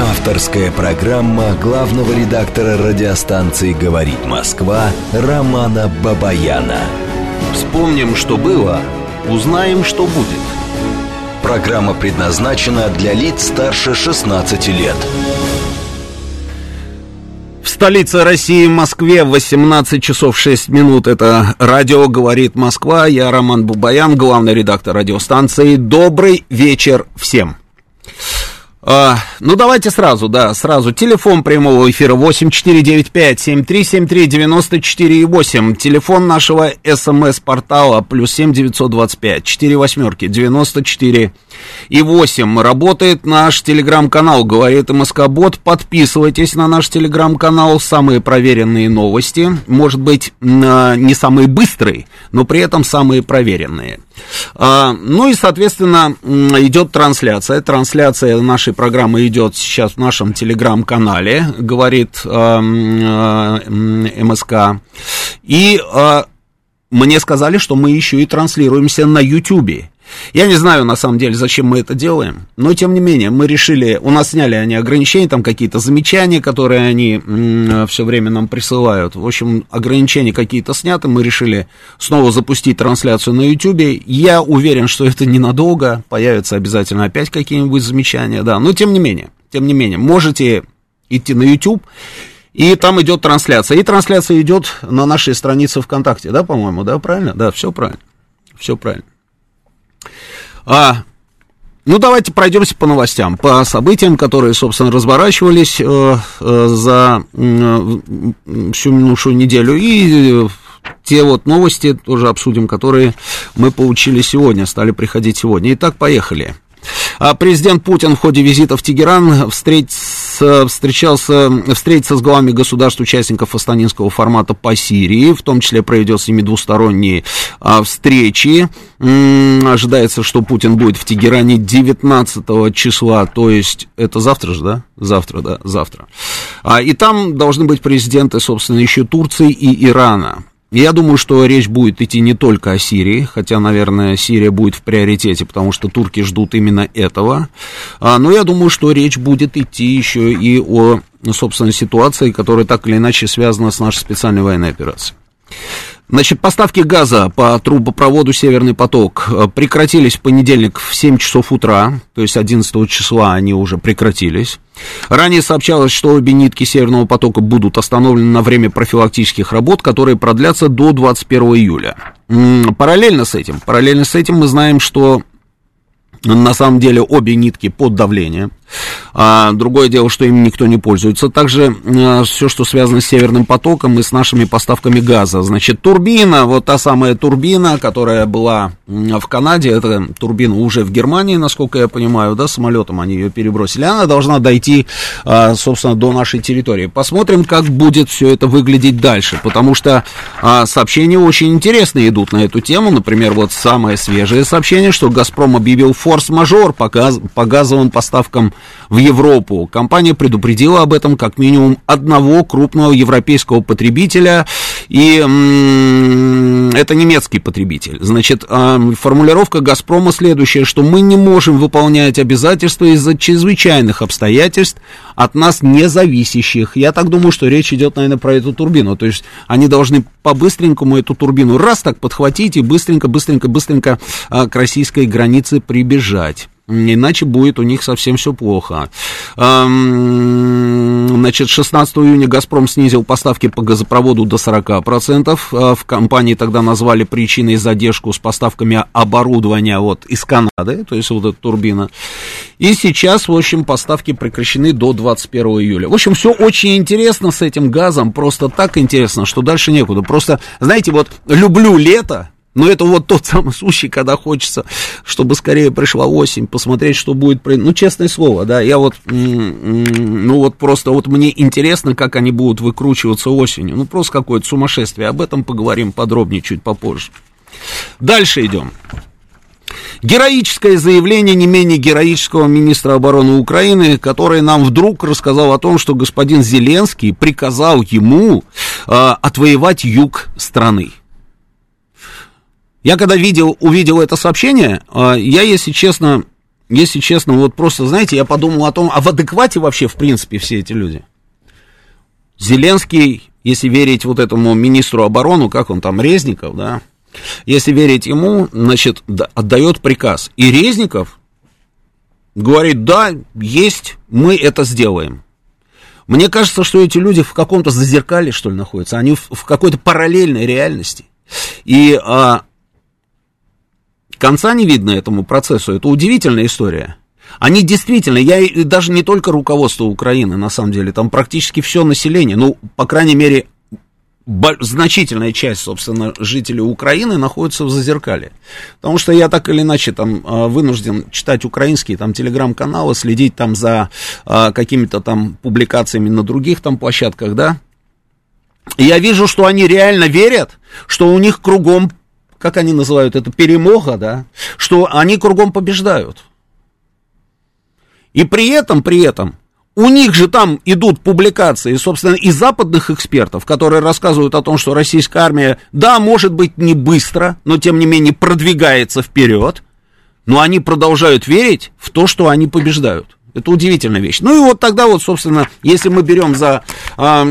Авторская программа главного редактора радиостанции «Говорит Москва» Романа Бабаяна. Вспомним, что было, узнаем, что будет. Программа предназначена для лиц старше 16 лет. В столице России, Москве, 18 часов 6 минут. Это радио «Говорит Москва». Я Роман Бабаян, главный редактор радиостанции. Добрый вечер всем. А, ну, давайте сразу, да, сразу. Телефон прямого эфира 8495-7373-94,8. Телефон нашего СМС-портала плюс 7 925 4 восьмерки 94 и 8. Работает наш телеграм-канал, говорит МСК-бот. Подписывайтесь на наш телеграм-канал. Самые проверенные новости. Может быть, не самые быстрые, но при этом самые проверенные. А, ну и, соответственно, идет трансляция. Трансляция нашей программы идет сейчас в нашем телеграм-канале, говорит а, МСК. И а, мне сказали, что мы еще и транслируемся на Ютьюбе. Я не знаю, на самом деле, зачем мы это делаем, но, тем не менее, мы решили, у нас сняли они ограничения, там какие-то замечания, которые они все время нам присылают. В общем, ограничения какие-то сняты, мы решили снова запустить трансляцию на YouTube. Я уверен, что это ненадолго, появятся обязательно опять какие-нибудь замечания, да, но, тем не менее, тем не менее, можете идти на YouTube, и там идет трансляция. И трансляция идет на нашей странице ВКонтакте, да, по-моему, да, правильно? Да, все правильно. Все правильно. А, ну, давайте пройдемся по новостям, по событиям, которые, собственно, разворачивались э, э, за э, всю минувшую неделю. И э, те вот новости тоже обсудим, которые мы получили сегодня, стали приходить сегодня. Итак, поехали. А президент Путин в ходе визита в Тегеран встретился, встречался, встретится с главами государств-участников астанинского формата по Сирии, в том числе проведет с ними двусторонние а, встречи. Ожидается, что Путин будет в Тегеране 19 числа, то есть это завтра же, да? Завтра, да, завтра. А, и там должны быть президенты, собственно, еще Турции и Ирана. Я думаю, что речь будет идти не только о Сирии, хотя, наверное, Сирия будет в приоритете, потому что турки ждут именно этого. А, но я думаю, что речь будет идти еще и о, собственно, ситуации, которая так или иначе связана с нашей специальной военной операцией. Значит, поставки газа по трубопроводу «Северный поток» э, прекратились в понедельник в 7 часов утра, то есть 11 числа они уже прекратились. Ранее сообщалось, что обе нитки «Северного потока» будут остановлены на время профилактических работ, которые продлятся до 21 июля. Параллельно с этим, параллельно с этим мы знаем, что на самом деле обе нитки под давлением. А, другое дело, что им никто не пользуется. Также а, все, что связано с Северным потоком и с нашими поставками газа. Значит, турбина, вот та самая турбина, которая была в Канаде, это турбина уже в Германии, насколько я понимаю, да, самолетом они ее перебросили. Она должна дойти, а, собственно, до нашей территории. Посмотрим, как будет все это выглядеть дальше, потому что а, сообщения очень интересные идут на эту тему. Например, вот самое свежее сообщение, что «Газпром» объявил форс-мажор по, газ, по газовым поставкам в Европу. Компания предупредила об этом как минимум одного крупного европейского потребителя, и это немецкий потребитель. Значит, а, формулировка «Газпрома» следующая, что мы не можем выполнять обязательства из-за чрезвычайных обстоятельств, от нас не зависящих. Я так думаю, что речь идет, наверное, про эту турбину. То есть они должны по-быстренькому эту турбину раз так подхватить и быстренько, быстренько, быстренько а, к российской границе прибежать. Иначе будет у них совсем все плохо. Значит, 16 июня «Газпром» снизил поставки по газопроводу до 40%. А, в компании тогда назвали причиной задержку с поставками оборудования вот из Канады, то есть вот эта турбина. И сейчас, в общем, поставки прекращены до 21 июля. В общем, все очень интересно с этим газом, просто так интересно, что дальше некуда. Просто, знаете, вот люблю лето, но это вот тот самый случай, когда хочется, чтобы скорее пришла осень, посмотреть, что будет. Ну, честное слово, да, я вот, ну вот просто вот мне интересно, как они будут выкручиваться осенью. Ну, просто какое-то сумасшествие. Об этом поговорим подробнее чуть попозже. Дальше идем. Героическое заявление не менее героического министра обороны Украины, который нам вдруг рассказал о том, что господин Зеленский приказал ему э, отвоевать юг страны. Я когда видел, увидел это сообщение, а, я, если честно, если честно, вот просто, знаете, я подумал о том, а в адеквате вообще, в принципе, все эти люди. Зеленский, если верить вот этому министру обороны, как он там, Резников, да, если верить ему, значит, отдает приказ. И Резников говорит, да, есть, мы это сделаем. Мне кажется, что эти люди в каком-то зазеркале, что ли, находятся. Они в, какой-то параллельной реальности. И а, конца не видно этому процессу. Это удивительная история. Они действительно, я даже не только руководство Украины, на самом деле, там практически все население, ну, по крайней мере, значительная часть, собственно, жителей Украины находится в Зазеркале. Потому что я так или иначе там а, вынужден читать украинские там телеграм-каналы, следить там за а, какими-то там публикациями на других там площадках, да. И я вижу, что они реально верят, что у них кругом, как они называют это, перемога, да, что они кругом побеждают. И при этом, при этом, у них же там идут публикации, собственно, и западных экспертов, которые рассказывают о том, что российская армия, да, может быть, не быстро, но тем не менее продвигается вперед, но они продолжают верить в то, что они побеждают. Это удивительная вещь. Ну и вот тогда вот, собственно, если мы берем за а,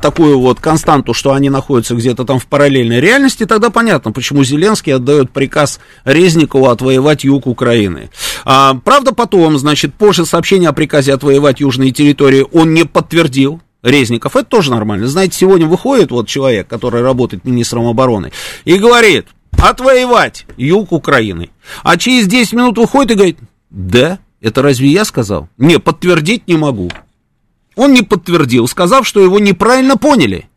такую вот константу, что они находятся где-то там в параллельной реальности, тогда понятно, почему Зеленский отдает приказ Резникову отвоевать юг Украины. А, правда, потом, значит, позже сообщение о приказе отвоевать южные территории он не подтвердил. Резников, это тоже нормально. Знаете, сегодня выходит вот человек, который работает министром обороны, и говорит, отвоевать юг Украины. А через 10 минут выходит и говорит, да, это разве я сказал? Не, подтвердить не могу. Он не подтвердил, сказав, что его неправильно поняли.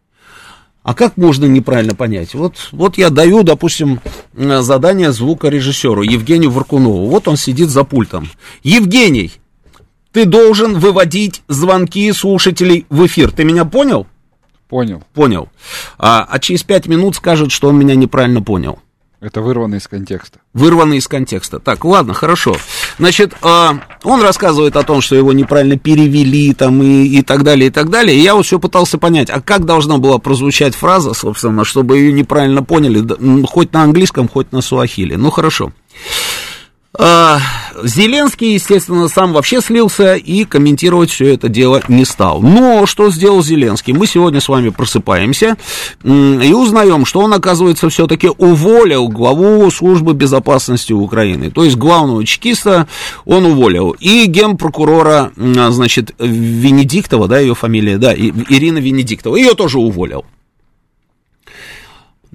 А как можно неправильно понять? Вот, вот я даю, допустим, задание звукорежиссеру Евгению Варкунову. Вот он сидит за пультом. Евгений, ты должен выводить звонки слушателей в эфир. Ты меня понял? Понял. Понял. А, а через пять минут скажет, что он меня неправильно понял. Это вырвано из контекста. Вырвано из контекста. Так, ладно, хорошо. Значит, э, он рассказывает о том, что его неправильно перевели там и, и так далее, и так далее. И я вот все пытался понять, а как должна была прозвучать фраза, собственно, чтобы ее неправильно поняли, хоть на английском, хоть на суахиле. Ну, хорошо. А, Зеленский, естественно, сам вообще слился и комментировать все это дело не стал. Но что сделал Зеленский? Мы сегодня с вами просыпаемся и узнаем, что он, оказывается, все-таки уволил главу службы безопасности Украины. То есть главного чекиста он уволил. И генпрокурора, значит, Венедиктова, да, ее фамилия, да, Ирина Венедиктова, ее тоже уволил.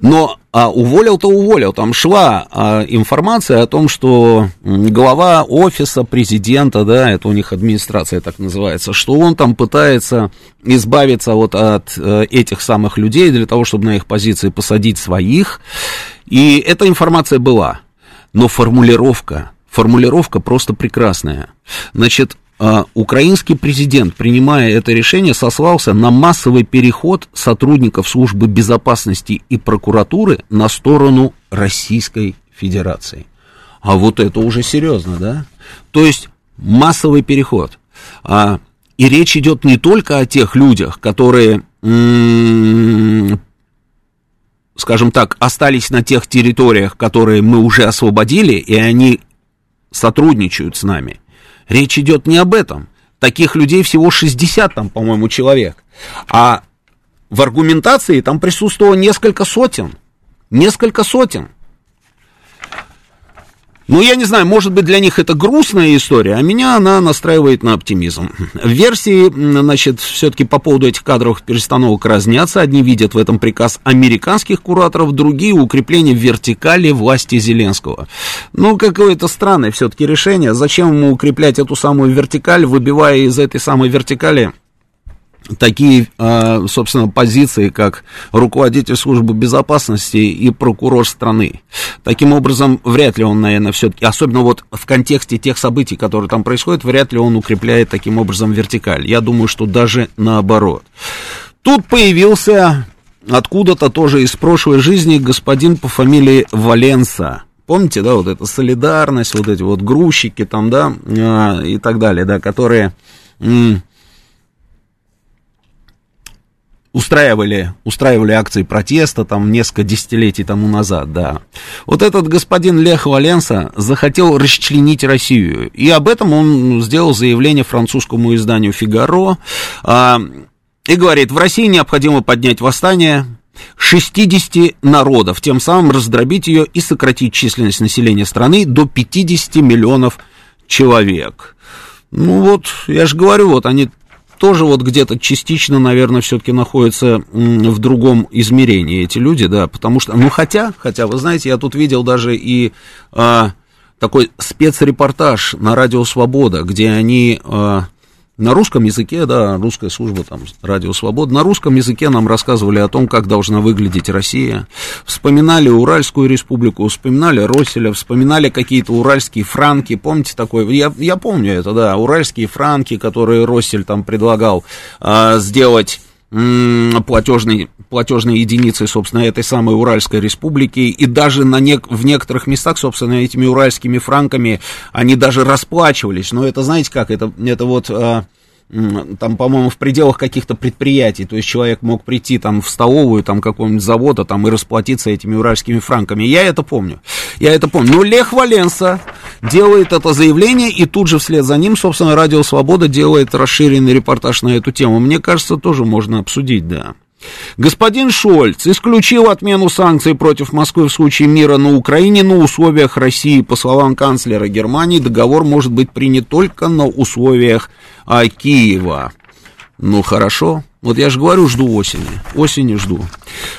Но а уволил-то уволил. Там шла а, информация о том, что глава офиса президента, да, это у них администрация так называется, что он там пытается избавиться вот от а, этих самых людей для того, чтобы на их позиции посадить своих. И эта информация была. Но формулировка, формулировка просто прекрасная. Значит, украинский президент, принимая это решение, сослался на массовый переход сотрудников службы безопасности и прокуратуры на сторону Российской Федерации. А вот это уже серьезно, да? То есть массовый переход. А, и речь идет не только о тех людях, которые, скажем так, остались на тех территориях, которые мы уже освободили, и они сотрудничают с нами – Речь идет не об этом. Таких людей всего 60 там, по-моему, человек. А в аргументации там присутствовало несколько сотен. Несколько сотен. Ну, я не знаю, может быть, для них это грустная история, а меня она настраивает на оптимизм. Версии, значит, все-таки по поводу этих кадровых перестановок разнятся. Одни видят в этом приказ американских кураторов, другие укрепление вертикали власти Зеленского. Ну, какое-то странное все-таки решение. Зачем ему укреплять эту самую вертикаль, выбивая из этой самой вертикали такие, а, собственно, позиции, как руководитель службы безопасности и прокурор страны. Таким образом, вряд ли он, наверное, все-таки, особенно вот в контексте тех событий, которые там происходят, вряд ли он укрепляет таким образом вертикаль. Я думаю, что даже наоборот. Тут появился откуда-то тоже из прошлой жизни господин по фамилии Валенса. Помните, да, вот эта солидарность, вот эти вот грузчики там, да, а, и так далее, да, которые устраивали, устраивали акции протеста там несколько десятилетий тому назад, да. Вот этот господин Лех Валенса захотел расчленить Россию, и об этом он сделал заявление французскому изданию «Фигаро», а, и говорит, в России необходимо поднять восстание, 60 народов, тем самым раздробить ее и сократить численность населения страны до 50 миллионов человек. Ну вот, я же говорю, вот они тоже вот где-то частично, наверное, все-таки находятся в другом измерении эти люди, да, потому что, ну хотя, хотя, вы знаете, я тут видел даже и а, такой спецрепортаж на Радио Свобода, где они а, на русском языке, да, русская служба, там, Радио Свобода, на русском языке нам рассказывали о том, как должна выглядеть Россия. Вспоминали Уральскую республику, вспоминали Росселя, вспоминали какие-то уральские франки, помните такое? Я, я помню это, да, уральские франки, которые Россель там предлагал а, сделать платежной, платежной единицей, собственно, этой самой Уральской республики, и даже на не, в некоторых местах, собственно, этими уральскими франками они даже расплачивались, но это, знаете как, это, это вот а, там, по-моему, в пределах каких-то предприятий, то есть человек мог прийти там в столовую там какого-нибудь завода там и расплатиться этими уральскими франками. Я это помню, я это помню. Но Лех Валенса делает это заявление, и тут же вслед за ним, собственно, Радио Свобода делает расширенный репортаж на эту тему. Мне кажется, тоже можно обсудить, да. Господин Шольц исключил отмену санкций против Москвы в случае мира на Украине на условиях России. По словам канцлера Германии, договор может быть принят только на условиях а, Киева. Ну, хорошо. Вот я же говорю, жду осени. Осени жду.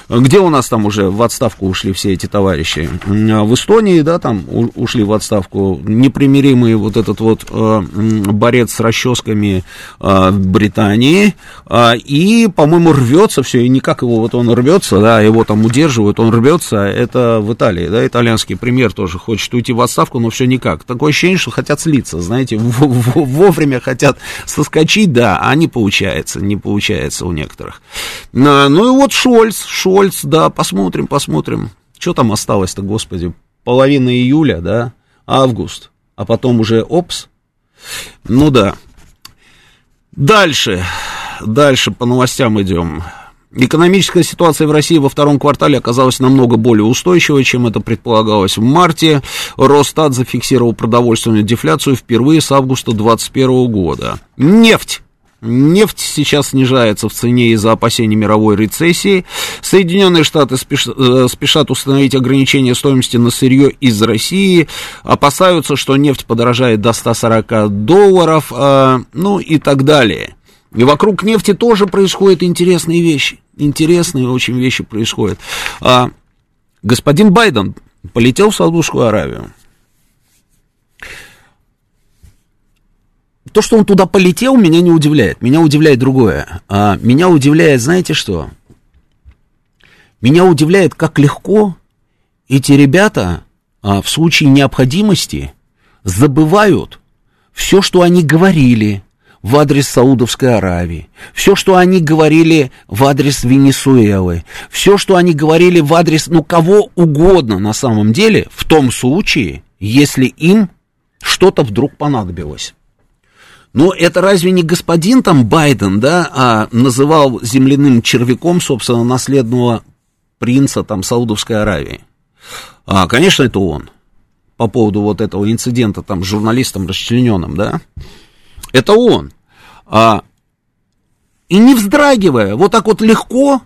Где у нас там уже в отставку ушли все эти товарищи? В Эстонии, да, там ушли в отставку непримиримый вот этот вот э, борец с расческами э, Британии. Э, и, по-моему, рвется все, и никак его, вот он рвется, да, его там удерживают, он рвется. Это в Италии, да, итальянский премьер тоже хочет уйти в отставку, но все никак. Такое ощущение, что хотят слиться, знаете, вовремя хотят соскочить, да, а не получается, не получается получается у некоторых. Ну и вот Шольц, Шольц, да, посмотрим, посмотрим. Что там осталось-то, господи, половина июля, да, август, а потом уже опс. Ну да. Дальше, дальше по новостям идем. Экономическая ситуация в России во втором квартале оказалась намного более устойчивой, чем это предполагалось в марте. Росстат зафиксировал продовольственную дефляцию впервые с августа 2021 года. Нефть Нефть сейчас снижается в цене из-за опасений мировой рецессии. Соединенные Штаты э, спешат установить ограничение стоимости на сырье из России. Опасаются, что нефть подорожает до 140 долларов, э, ну и так далее. И вокруг нефти тоже происходят интересные вещи. Интересные очень вещи происходят. А, господин Байден полетел в Саудовскую Аравию. То, что он туда полетел, меня не удивляет. Меня удивляет другое. А, меня удивляет, знаете что? Меня удивляет, как легко эти ребята а, в случае необходимости забывают все, что они говорили в адрес Саудовской Аравии, все, что они говорили в адрес Венесуэлы, все, что они говорили в адрес, ну, кого угодно на самом деле, в том случае, если им что-то вдруг понадобилось. Но это разве не господин там Байден, да, а называл земляным червяком, собственно, наследного принца там Саудовской Аравии? А, конечно, это он. По поводу вот этого инцидента там с журналистом расчлененным, да? Это он. А, и не вздрагивая, вот так вот легко,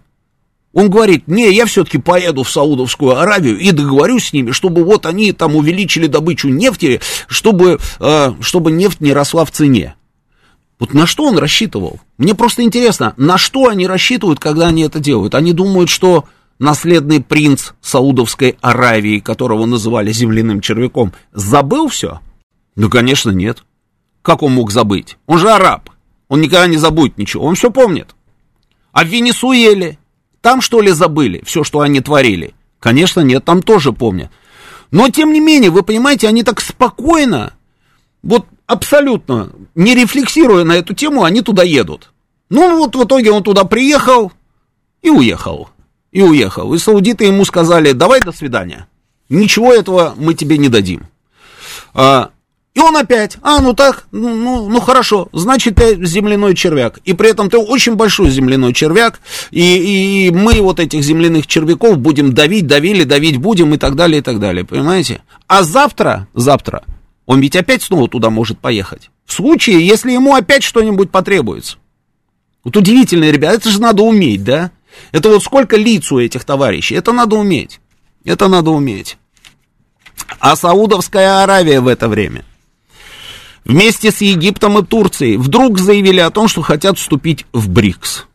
он говорит, не, я все-таки поеду в Саудовскую Аравию и договорюсь с ними, чтобы вот они там увеличили добычу нефти, чтобы, э, чтобы нефть не росла в цене. Вот на что он рассчитывал? Мне просто интересно, на что они рассчитывают, когда они это делают? Они думают, что наследный принц Саудовской Аравии, которого называли земляным червяком, забыл все? Ну, конечно, нет. Как он мог забыть? Он же араб. Он никогда не забудет ничего. Он все помнит. А в Венесуэле? Там, что ли, забыли все, что они творили? Конечно, нет, там тоже помнят. Но, тем не менее, вы понимаете, они так спокойно, вот абсолютно не рефлексируя на эту тему, они туда едут. Ну, вот в итоге он туда приехал и уехал. И уехал. И саудиты ему сказали, давай до свидания. Ничего этого мы тебе не дадим. А, И он опять, а, ну так, ну, ну, ну хорошо, значит, ты земляной червяк. И при этом ты очень большой земляной червяк, и, и мы вот этих земляных червяков будем давить, давили, давить будем и так далее, и так далее, понимаете? А завтра, завтра, он ведь опять снова туда может поехать. В случае, если ему опять что-нибудь потребуется. Вот удивительно, ребята, это же надо уметь, да? Это вот сколько лиц у этих товарищей, это надо уметь. Это надо уметь. А Саудовская Аравия в это время – вместе с Египтом и Турцией вдруг заявили о том, что хотят вступить в БРИКС.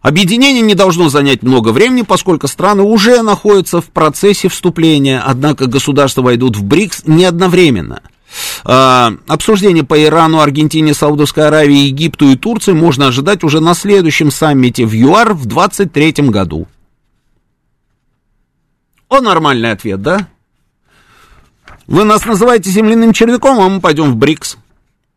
Объединение не должно занять много времени, поскольку страны уже находятся в процессе вступления, однако государства войдут в БРИКС не одновременно. А, обсуждение по Ирану, Аргентине, Саудовской Аравии, Египту и Турции можно ожидать уже на следующем саммите в ЮАР в 2023 году. О, нормальный ответ, да? Вы нас называете земляным червяком, а мы пойдем в БРИКС.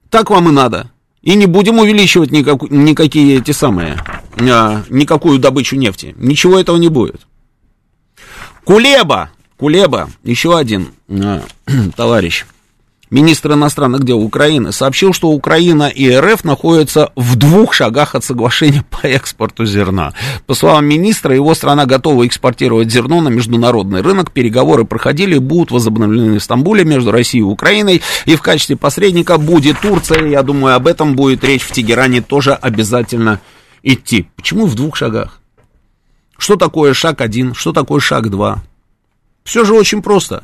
Так вам и надо. И не будем увеличивать никак, никакие эти самые, а, никакую добычу нефти. Ничего этого не будет. Кулеба, Кулеба, еще один а, товарищ министр иностранных дел Украины, сообщил, что Украина и РФ находятся в двух шагах от соглашения по экспорту зерна. По словам министра, его страна готова экспортировать зерно на международный рынок. Переговоры проходили и будут возобновлены в Стамбуле между Россией и Украиной. И в качестве посредника будет Турция. Я думаю, об этом будет речь в Тегеране тоже обязательно идти. Почему в двух шагах? Что такое шаг один, что такое шаг два? Все же очень просто.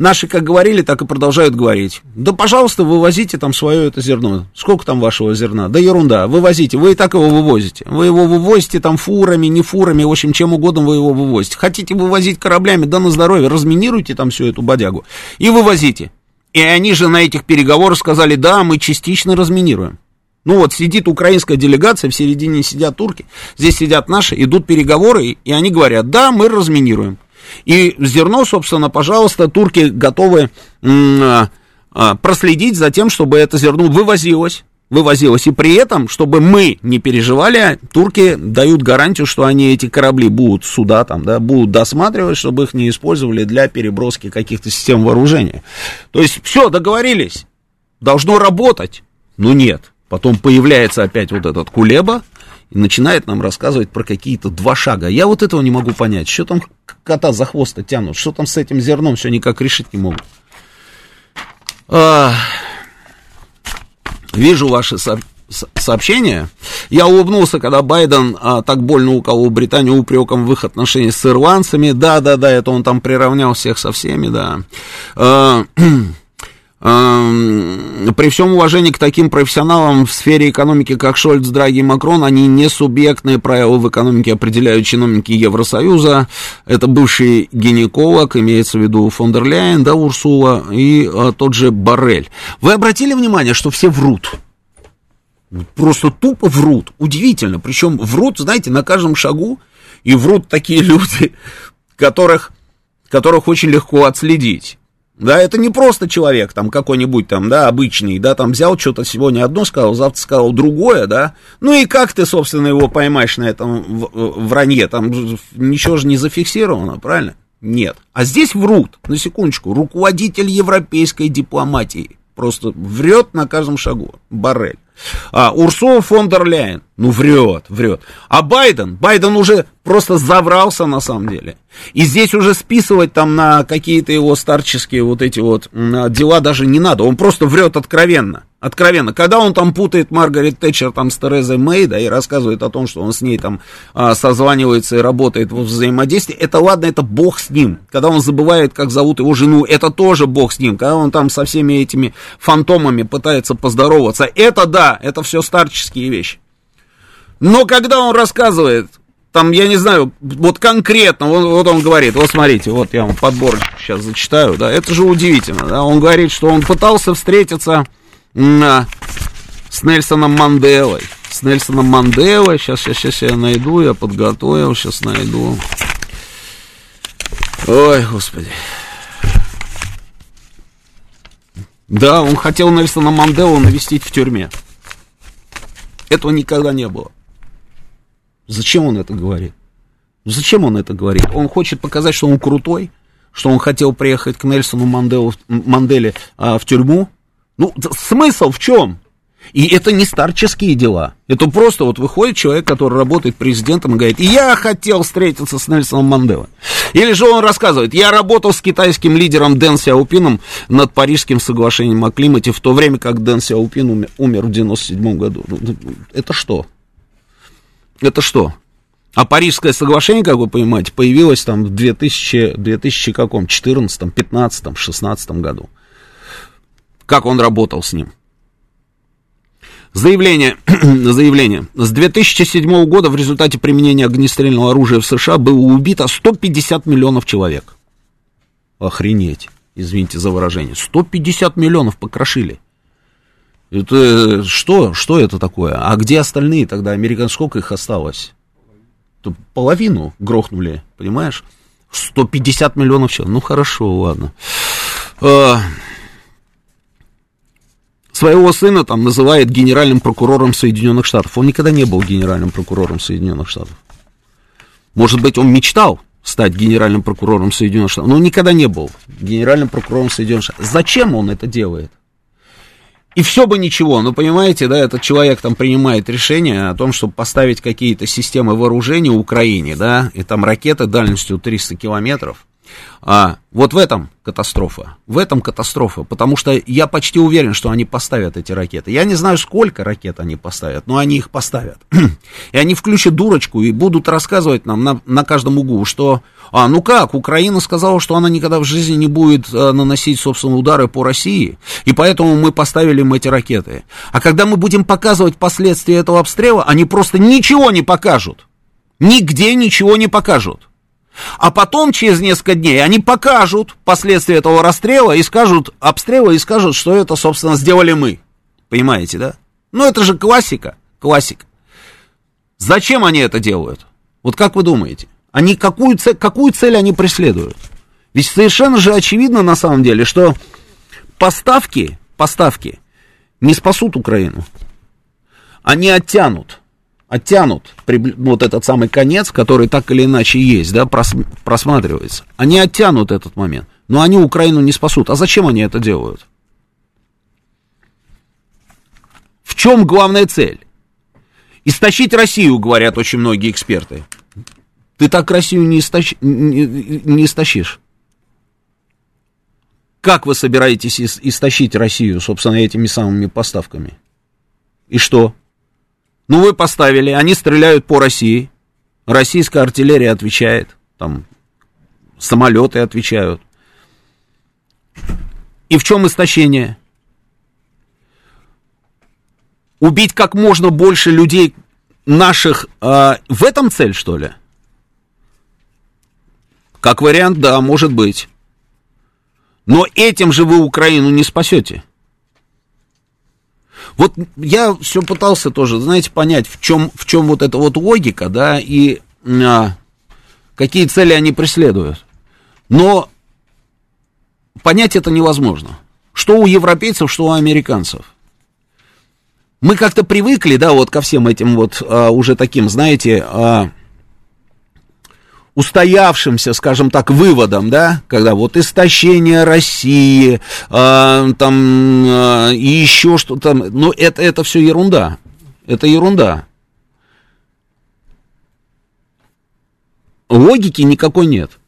Наши как говорили, так и продолжают говорить. Да, пожалуйста, вывозите там свое это зерно. Сколько там вашего зерна? Да ерунда, вывозите. Вы и так его вывозите. Вы его вывозите там фурами, не фурами, в общем, чем угодно вы его вывозите. Хотите вывозить кораблями, да на здоровье, разминируйте там всю эту бодягу и вывозите. И они же на этих переговорах сказали, да, мы частично разминируем. Ну вот сидит украинская делегация, в середине сидят турки, здесь сидят наши, идут переговоры, и они говорят, да, мы разминируем. И зерно, собственно, пожалуйста, турки готовы а, а, проследить за тем, чтобы это зерно вывозилось вывозилось. И при этом, чтобы мы не переживали, турки дают гарантию, что они эти корабли будут сюда, там, да, будут досматривать, чтобы их не использовали для переброски каких-то систем вооружения. То есть, все, договорились, должно работать. Но нет. Потом появляется опять вот этот Кулеба, и начинает нам рассказывать про какие-то два шага. Я вот этого не могу понять. Что там кота за хвост тянут? Что там с этим зерном все никак решить не могут? А, вижу ваши со сообщения. Я улыбнулся, когда Байден а, так больно уколол Британию упреком в их отношениях с ирландцами. Да, да, да, это он там приравнял всех со всеми, да. А, при всем уважении к таким профессионалам в сфере экономики, как Шольц, Драги и Макрон, они не субъектные правила в экономике определяют чиновники Евросоюза. Это бывший гинеколог, имеется в виду фон Ляйен, да, Урсула, и а, тот же Барель. Вы обратили внимание, что все врут? Просто тупо врут. Удивительно. Причем врут, знаете, на каждом шагу, и врут такие люди, которых, которых очень легко отследить. Да, это не просто человек, там, какой-нибудь там, да, обычный, да, там взял что-то сегодня одно сказал, завтра сказал другое, да. Ну и как ты, собственно, его поймаешь на этом вранье? Там ничего же не зафиксировано, правильно? Нет. А здесь врут, на секундочку, руководитель европейской дипломатии просто врет на каждом шагу, Барель. А Урсула фон дер Ляйен, ну врет, врет. А Байден, Байден уже просто заврался на самом деле. И здесь уже списывать там на какие-то его старческие вот эти вот дела даже не надо. Он просто врет откровенно. Откровенно. Когда он там путает Маргарет Тэтчер там с Терезой Мэй, да, и рассказывает о том, что он с ней там а, созванивается и работает в взаимодействии, это ладно, это бог с ним. Когда он забывает, как зовут его жену, это тоже бог с ним. Когда он там со всеми этими фантомами пытается поздороваться, это да, это все старческие вещи. Но когда он рассказывает, там, я не знаю, вот конкретно, вот, вот он говорит, вот смотрите, вот я вам подбор сейчас зачитаю, да, это же удивительно, да, он говорит, что он пытался встретиться с Нельсоном Манделой, с Нельсоном Манделой, сейчас, сейчас, сейчас я найду, я подготовил, сейчас найду, ой, господи, да, он хотел Нельсона Манделу навестить в тюрьме, этого никогда не было. Зачем он это говорит? Зачем он это говорит? Он хочет показать, что он крутой? что он хотел приехать к Нельсону Манделу, Манделе а, в тюрьму. Ну, смысл в чем? И это не старческие дела. Это просто вот выходит человек, который работает президентом и говорит, я хотел встретиться с Нельсоном Манделой. Или же он рассказывает, я работал с китайским лидером Дэн Сяопином над Парижским соглашением о климате в то время, как Дэн Сяопин умер, умер в 97 году. Ну, ну, это что? Это что? А Парижское соглашение, как вы понимаете, появилось там в 2000, 2000 каком? 14, 15, 16 году. Как он работал с ним? Заявление, заявление. С 2007 года в результате применения огнестрельного оружия в США было убито 150 миллионов человек. Охренеть, извините за выражение. 150 миллионов покрошили. Это что? Что это такое? А где остальные тогда? Американ сколько их осталось? Половину грохнули, понимаешь? 150 миллионов человек. Ну хорошо, ладно. Своего сына там называет генеральным прокурором Соединенных Штатов. Он никогда не был генеральным прокурором Соединенных Штатов. Может быть, он мечтал стать генеральным прокурором Соединенных Штатов, но он никогда не был генеральным прокурором Соединенных Штатов. Зачем он это делает? И все бы ничего, ну понимаете, да, этот человек там принимает решение о том, чтобы поставить какие-то системы вооружения Украине, да, и там ракеты дальностью 300 километров, а, вот в этом катастрофа. В этом катастрофа. Потому что я почти уверен, что они поставят эти ракеты. Я не знаю, сколько ракет они поставят, но они их поставят. и они включат дурочку и будут рассказывать нам на, на каждом углу, что, а, ну как, Украина сказала, что она никогда в жизни не будет а, наносить, собственно, удары по России, и поэтому мы поставили им эти ракеты. А когда мы будем показывать последствия этого обстрела, они просто ничего не покажут. Нигде ничего не покажут. А потом, через несколько дней, они покажут последствия этого расстрела и скажут, обстрела и скажут, что это, собственно, сделали мы. Понимаете, да? Ну, это же классика, классика. Зачем они это делают? Вот как вы думаете? Они какую цель, какую цель они преследуют? Ведь совершенно же очевидно на самом деле, что поставки, поставки не спасут Украину. Они оттянут оттянут вот этот самый конец, который так или иначе есть, да, прос, просматривается. Они оттянут этот момент, но они Украину не спасут. А зачем они это делают? В чем главная цель? Истощить Россию, говорят очень многие эксперты. Ты так Россию не, истощ... не, не истощишь. Как вы собираетесь истощить Россию, собственно, этими самыми поставками? И что? Ну, вы поставили, они стреляют по России. Российская артиллерия отвечает, там самолеты отвечают. И в чем истощение? Убить как можно больше людей наших. Э, в этом цель, что ли? Как вариант, да, может быть. Но этим же вы Украину не спасете. Вот я все пытался тоже, знаете, понять, в чем, в чем вот эта вот логика, да, и а, какие цели они преследуют. Но понять это невозможно. Что у европейцев, что у американцев. Мы как-то привыкли, да, вот ко всем этим вот а, уже таким, знаете, а, устоявшимся, скажем так, выводом, да, когда вот истощение России, э, там, э, и еще что-то, но это, это все ерунда, это ерунда. Логики никакой нет.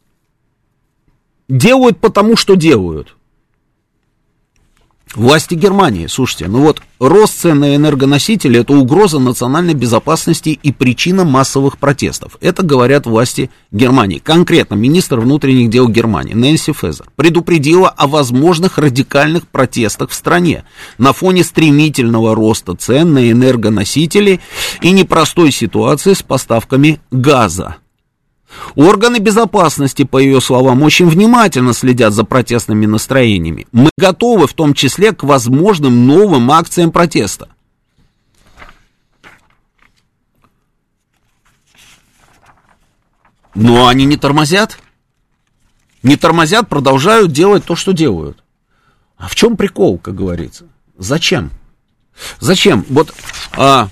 Делают потому, что делают. Власти Германии, слушайте, ну вот рост цен на энергоносители это угроза национальной безопасности и причина массовых протестов. Это говорят власти Германии. Конкретно министр внутренних дел Германии Нэнси Фезер предупредила о возможных радикальных протестах в стране на фоне стремительного роста цен на энергоносители и непростой ситуации с поставками газа. Органы безопасности, по ее словам, очень внимательно следят за протестными настроениями. Мы готовы в том числе к возможным новым акциям протеста. Но они не тормозят. Не тормозят, продолжают делать то, что делают. А в чем прикол, как говорится? Зачем? Зачем? Вот, а,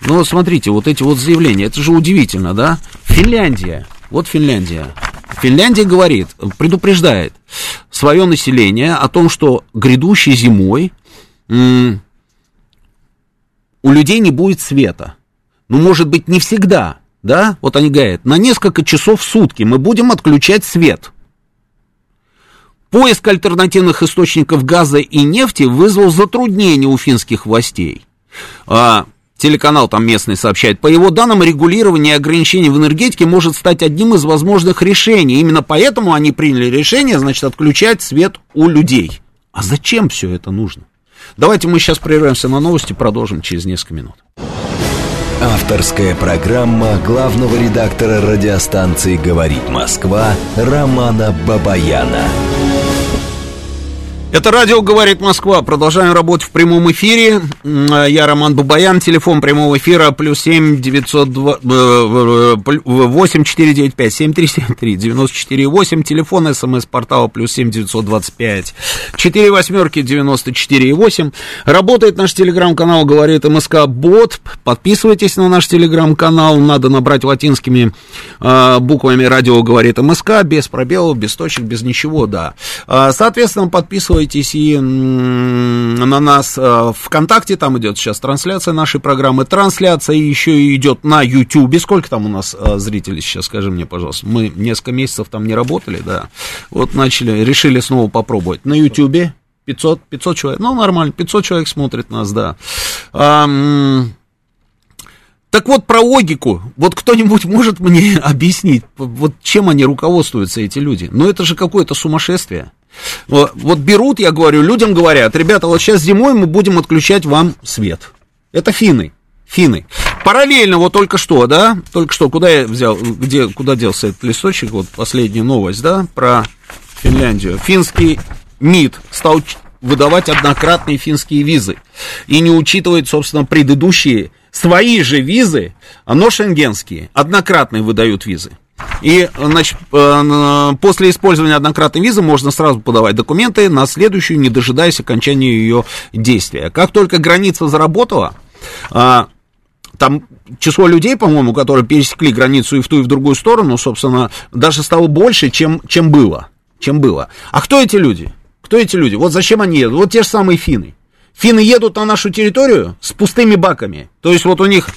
ну смотрите, вот эти вот заявления, это же удивительно, да? Финляндия, вот Финляндия. Финляндия говорит, предупреждает свое население о том, что грядущей зимой м- у людей не будет света. Ну, может быть, не всегда, да? Вот они говорят, на несколько часов в сутки мы будем отключать свет. Поиск альтернативных источников газа и нефти вызвал затруднения у финских властей. А, телеканал там местный сообщает, по его данным, регулирование и ограничение в энергетике может стать одним из возможных решений. Именно поэтому они приняли решение, значит, отключать свет у людей. А зачем все это нужно? Давайте мы сейчас прервемся на новости, продолжим через несколько минут. Авторская программа главного редактора радиостанции «Говорит Москва» Романа Бабаяна. Это радио «Говорит Москва». Продолжаем работать в прямом эфире. Я Роман Бабаян. Телефон прямого эфира плюс семь девятьсот восемь четыре девять пять семь три семь три девяносто четыре восемь. Телефон СМС-портала плюс семь девятьсот двадцать пять четыре восьмерки девяносто четыре восемь. Работает наш телеграм-канал «Говорит МСК Бот». Подписывайтесь на наш телеграм-канал. Надо набрать латинскими э, буквами «Радио говорит МСК» без пробелов, без точек, без ничего, да. Соответственно, подписывайтесь подписывайтесь и на нас э, ВКонтакте, там идет сейчас трансляция нашей программы. Трансляция еще идет на Ютьюбе. Сколько там у нас э, зрителей сейчас, скажи мне, пожалуйста. Мы несколько месяцев там не работали, да. Вот начали, решили снова попробовать. На Ютьюбе 500, 500 человек, ну, нормально, 500 человек смотрит нас, да. Так вот, про логику. Вот кто-нибудь может мне объяснить, вот чем они руководствуются, эти люди? Ну, это же какое-то сумасшествие. Вот, берут, я говорю, людям говорят, ребята, вот сейчас зимой мы будем отключать вам свет. Это финны, финны. Параллельно, вот только что, да, только что, куда я взял, где, куда делся этот листочек, вот последняя новость, да, про Финляндию. Финский МИД стал выдавать однократные финские визы и не учитывает, собственно, предыдущие свои же визы, но шенгенские, однократные выдают визы. И, значит, э, после использования однократной визы можно сразу подавать документы на следующую, не дожидаясь окончания ее действия. Как только граница заработала, а, там число людей, по-моему, которые пересекли границу и в ту, и в другую сторону, собственно, даже стало больше, чем, чем было. Чем было. А кто эти люди? Кто эти люди? Вот зачем они едут? Вот те же самые финны. Финны едут на нашу территорию с пустыми баками. То есть вот у них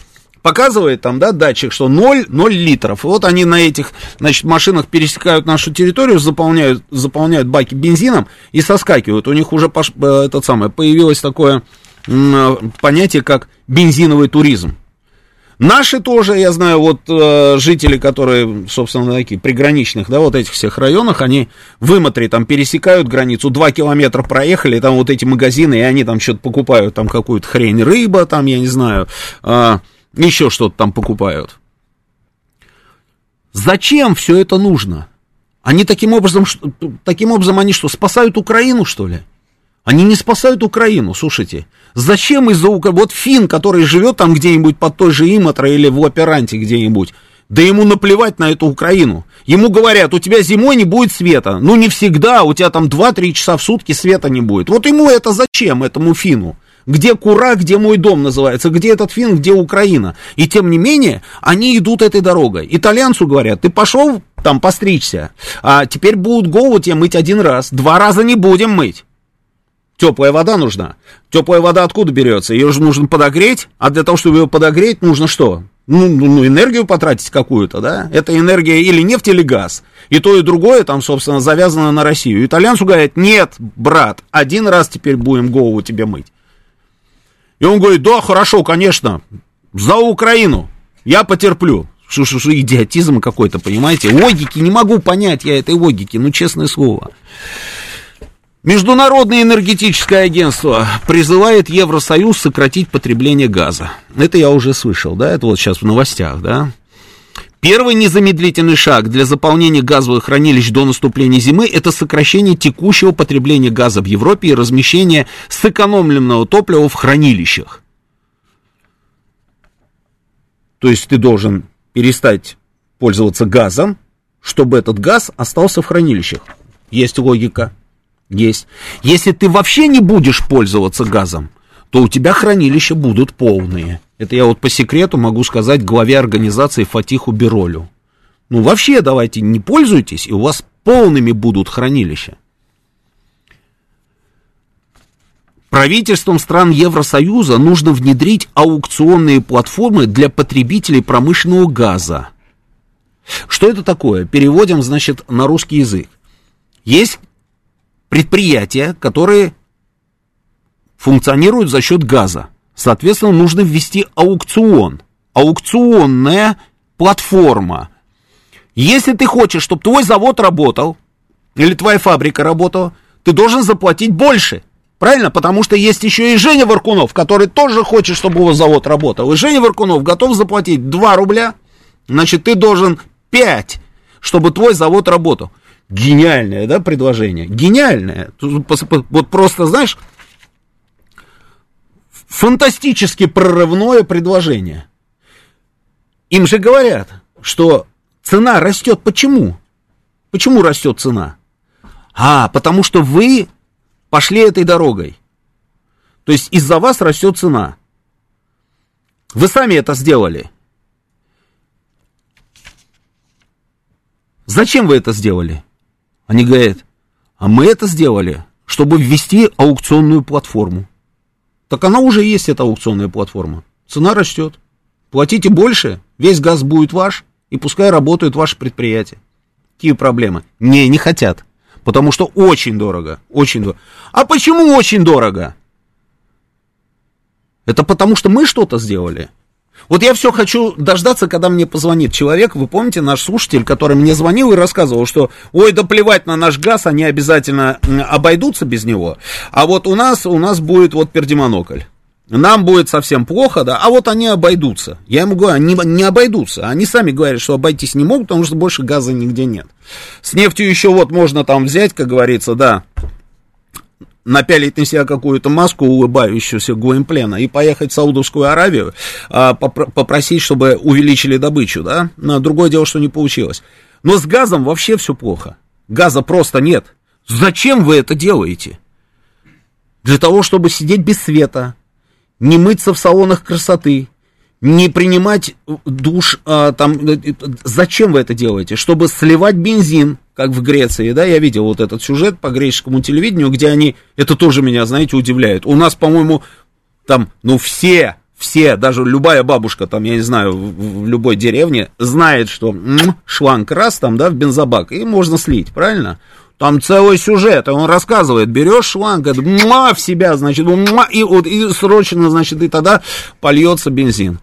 показывает там, да, датчик, что 0, 0 литров. И вот они на этих, значит, машинах пересекают нашу территорию, заполняют, заполняют баки бензином и соскакивают. У них уже пош, э, этот самое, появилось такое понятие, как бензиновый туризм. Наши тоже, я знаю, вот э, жители, которые, собственно, такие приграничных, да, вот этих всех районах, они в Имотре там пересекают границу, два километра проехали, там вот эти магазины, и они там что-то покупают, там какую-то хрень, рыба, там, я не знаю, э, еще что-то там покупают. Зачем все это нужно? Они таким образом, таким образом они что, спасают Украину, что ли? Они не спасают Украину, слушайте. Зачем из-за Украины? Вот фин, который живет там где-нибудь под той же Иматро или в Операнте где-нибудь, да ему наплевать на эту Украину. Ему говорят, у тебя зимой не будет света. Ну, не всегда, у тебя там 2-3 часа в сутки света не будет. Вот ему это зачем, этому фину? Где Кура, где мой дом называется, где этот фин, где Украина. И тем не менее, они идут этой дорогой. Итальянцу говорят, ты пошел там постричься, а теперь будут голову тебе мыть один раз, два раза не будем мыть. Теплая вода нужна. Теплая вода откуда берется? Ее же нужно подогреть, а для того, чтобы ее подогреть, нужно что? Ну, ну, ну энергию потратить какую-то, да? Это энергия или нефть, или газ. И то, и другое там, собственно, завязано на Россию. Итальянцу говорят, нет, брат, один раз теперь будем голову тебе мыть. И он говорит, да, хорошо, конечно, за Украину, я потерплю. Что, что, что, идиотизм какой-то, понимаете? Логики, не могу понять я этой логики, ну, честное слово. Международное энергетическое агентство призывает Евросоюз сократить потребление газа. Это я уже слышал, да, это вот сейчас в новостях, да. Первый незамедлительный шаг для заполнения газовых хранилищ до наступления зимы – это сокращение текущего потребления газа в Европе и размещение сэкономленного топлива в хранилищах. То есть ты должен перестать пользоваться газом, чтобы этот газ остался в хранилищах. Есть логика? Есть. Если ты вообще не будешь пользоваться газом, то у тебя хранилища будут полные. Это я вот по секрету могу сказать главе организации Фатиху Биролю. Ну, вообще давайте не пользуйтесь, и у вас полными будут хранилища. Правительством стран Евросоюза нужно внедрить аукционные платформы для потребителей промышленного газа. Что это такое? Переводим, значит, на русский язык. Есть предприятия, которые функционируют за счет газа. Соответственно, нужно ввести аукцион. Аукционная платформа. Если ты хочешь, чтобы твой завод работал, или твоя фабрика работала, ты должен заплатить больше. Правильно? Потому что есть еще и Женя Варкунов, который тоже хочет, чтобы его завод работал. И Женя Варкунов готов заплатить 2 рубля, значит, ты должен 5, чтобы твой завод работал. Гениальное, да, предложение? Гениальное. Вот просто, знаешь, фантастически прорывное предложение. Им же говорят, что цена растет. Почему? Почему растет цена? А, потому что вы пошли этой дорогой. То есть из-за вас растет цена. Вы сами это сделали. Зачем вы это сделали? Они говорят, а мы это сделали, чтобы ввести аукционную платформу. Так она уже есть, эта аукционная платформа. Цена растет. Платите больше, весь газ будет ваш, и пускай работают ваши предприятия. Какие проблемы? Не, не хотят. Потому что очень дорого. Очень дорого. А почему очень дорого? Это потому что мы что-то сделали. Вот я все хочу дождаться, когда мне позвонит человек. Вы помните, наш слушатель, который мне звонил и рассказывал, что ой, да плевать на наш газ, они обязательно обойдутся без него. А вот у нас, у нас будет вот пердемонокль. Нам будет совсем плохо, да, а вот они обойдутся. Я ему говорю, они не обойдутся. Они сами говорят, что обойтись не могут, потому что больше газа нигде нет. С нефтью еще вот можно там взять, как говорится, да, напялить на себя какую-то маску улыбающуюся Гуэмплена и поехать в Саудовскую Аравию, а, попросить, чтобы увеличили добычу, да? Но другое дело, что не получилось. Но с газом вообще все плохо. Газа просто нет. Зачем вы это делаете? Для того, чтобы сидеть без света, не мыться в салонах красоты, не принимать душ, а, там, э, э, зачем вы это делаете? Чтобы сливать бензин, как в Греции, да, я видел вот этот сюжет по греческому телевидению, где они, это тоже меня, знаете, удивляет. У нас, по-моему, там, ну, все, все, даже любая бабушка, там, я не знаю, в, в любой деревне, знает, что м-м, шланг раз там, да, в бензобак, и можно слить, правильно? Там целый сюжет, он рассказывает, берешь шланг, это, в себя, значит, и, вот, и срочно, значит, и тогда польется бензин.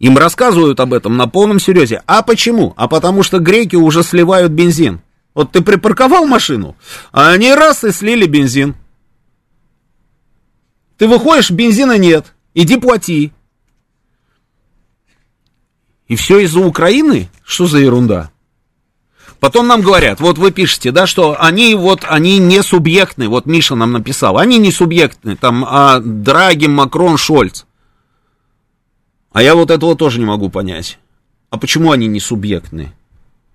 Им рассказывают об этом на полном серьезе. А почему? А потому что греки уже сливают бензин. Вот ты припарковал машину, а они раз и слили бензин. Ты выходишь, бензина нет, иди плати. И все из-за Украины? Что за ерунда? Потом нам говорят, вот вы пишете, да, что они вот, они не субъектны, вот Миша нам написал, они не субъектны, там, а Драги, Макрон, Шольц. А я вот этого тоже не могу понять. А почему они не субъектны?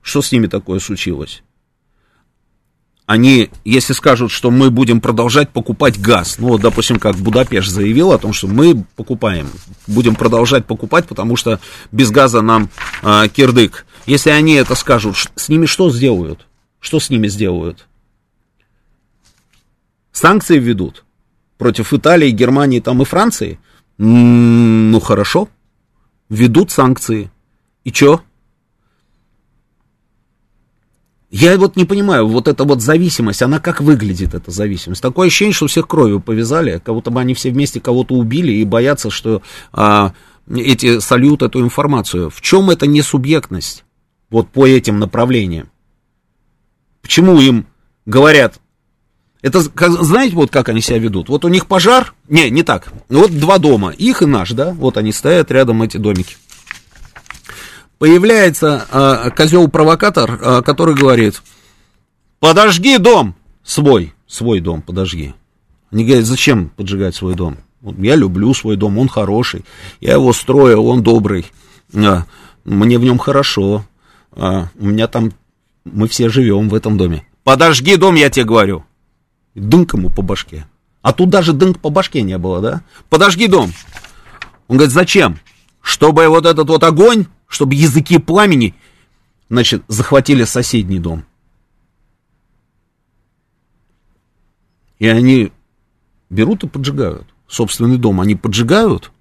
Что с ними такое случилось? Они, если скажут, что мы будем продолжать покупать газ, ну, вот, допустим, как Будапешт заявил о том, что мы покупаем, будем продолжать покупать, потому что без газа нам э, кирдык. Если они это скажут, с ними что сделают? Что с ними сделают? Санкции введут против Италии, Германии там и Франции? Ну, хорошо ведут санкции. И чё? Я вот не понимаю, вот эта вот зависимость, она как выглядит, эта зависимость? Такое ощущение, что всех кровью повязали, как будто бы они все вместе кого-то убили и боятся, что а, эти сольют эту информацию. В чем это не субъектность? Вот по этим направлениям. Почему им говорят, это, знаете, вот как они себя ведут? Вот у них пожар, не, не так, вот два дома, их и наш, да, вот они стоят рядом, эти домики. Появляется э, козел-провокатор, э, который говорит, подожги дом свой, свой дом, подожги. Они говорят, зачем поджигать свой дом? Я люблю свой дом, он хороший, я его строил, он добрый, а, мне в нем хорошо, а, у меня там, мы все живем в этом доме. Подожги дом, я тебе говорю дынк ему по башке. А тут даже дынк по башке не было, да? Подожги дом. Он говорит, зачем? Чтобы вот этот вот огонь, чтобы языки пламени значит, захватили соседний дом. И они берут и поджигают собственный дом. Они поджигают,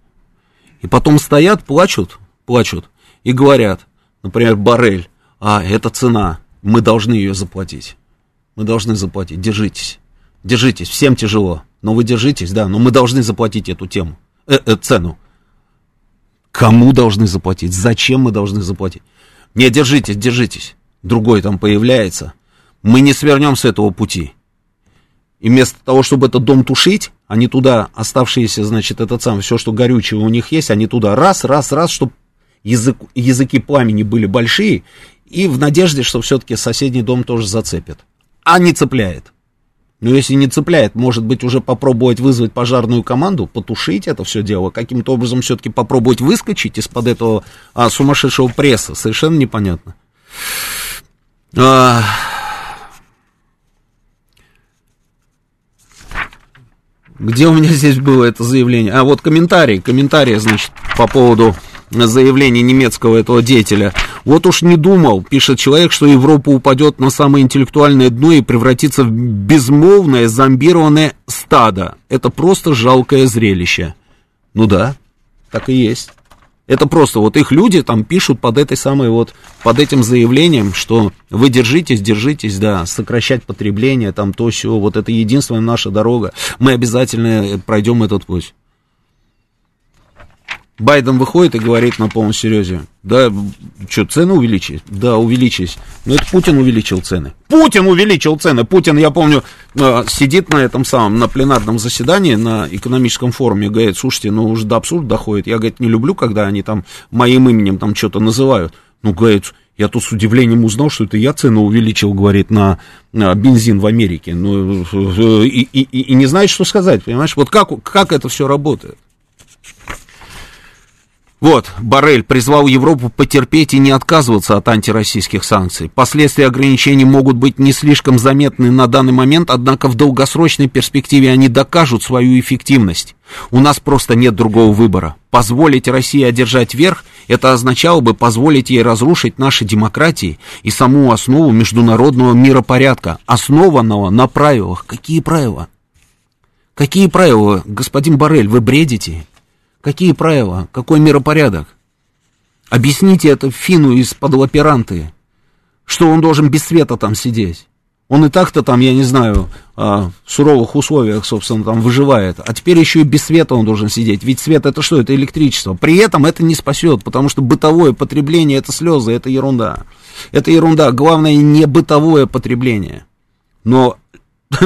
и потом стоят, плачут, плачут и говорят, например, Барель, а это цена, мы должны ее заплатить. Мы должны заплатить, держитесь, держитесь, всем тяжело, но вы держитесь, да, но мы должны заплатить эту тему, э, э, цену. Кому должны заплатить? Зачем мы должны заплатить? Не, держитесь, держитесь. Другой там появляется. Мы не свернем с этого пути. И вместо того, чтобы этот дом тушить, они туда, оставшиеся, значит, этот сам, все, что горючее у них есть, они туда раз, раз, раз, чтобы язык, языки пламени были большие, и в надежде, что все-таки соседний дом тоже зацепит. А не цепляет. Но если не цепляет, может быть, уже попробовать вызвать пожарную команду, потушить это все дело, каким-то образом все-таки попробовать выскочить из-под этого а, сумасшедшего пресса, совершенно непонятно. А, Где у меня здесь было это заявление? А вот комментарий, комментарий, значит, по поводу заявления немецкого этого деятеля. Вот уж не думал, пишет человек, что Европа упадет на самое интеллектуальное дно и превратится в безмолвное зомбированное стадо. Это просто жалкое зрелище. Ну да, так и есть. Это просто вот их люди там пишут под этой самой вот, под этим заявлением, что вы держитесь, держитесь, да, сокращать потребление, там то все, вот это единственная наша дорога, мы обязательно пройдем этот путь. Байден выходит и говорит на полном серьезе, да, что, цены увеличились? Да, увеличились. Но это Путин увеличил цены. Путин увеличил цены. Путин, я помню, э, сидит на этом самом, на пленарном заседании, на экономическом форуме, говорит, слушайте, ну уже до абсурда доходит. Я, говорит, не люблю, когда они там моим именем там что-то называют. Ну, говорит, я тут с удивлением узнал, что это я цену увеличил, говорит, на, на бензин в Америке. Ну, э, и, и, и не знает, что сказать, понимаешь? Вот как, как это все работает? Вот, Барель призвал Европу потерпеть и не отказываться от антироссийских санкций. Последствия ограничений могут быть не слишком заметны на данный момент, однако в долгосрочной перспективе они докажут свою эффективность. У нас просто нет другого выбора. Позволить России одержать верх, это означало бы позволить ей разрушить наши демократии и саму основу международного миропорядка, основанного на правилах. Какие правила? Какие правила, господин Барель, вы бредите? Какие правила? Какой миропорядок? Объясните это Фину из-под лаперанты, что он должен без света там сидеть. Он и так-то там, я не знаю, а, в суровых условиях, собственно, там выживает. А теперь еще и без света он должен сидеть. Ведь свет это что? Это электричество. При этом это не спасет, потому что бытовое потребление это слезы, это ерунда. Это ерунда. Главное не бытовое потребление. Но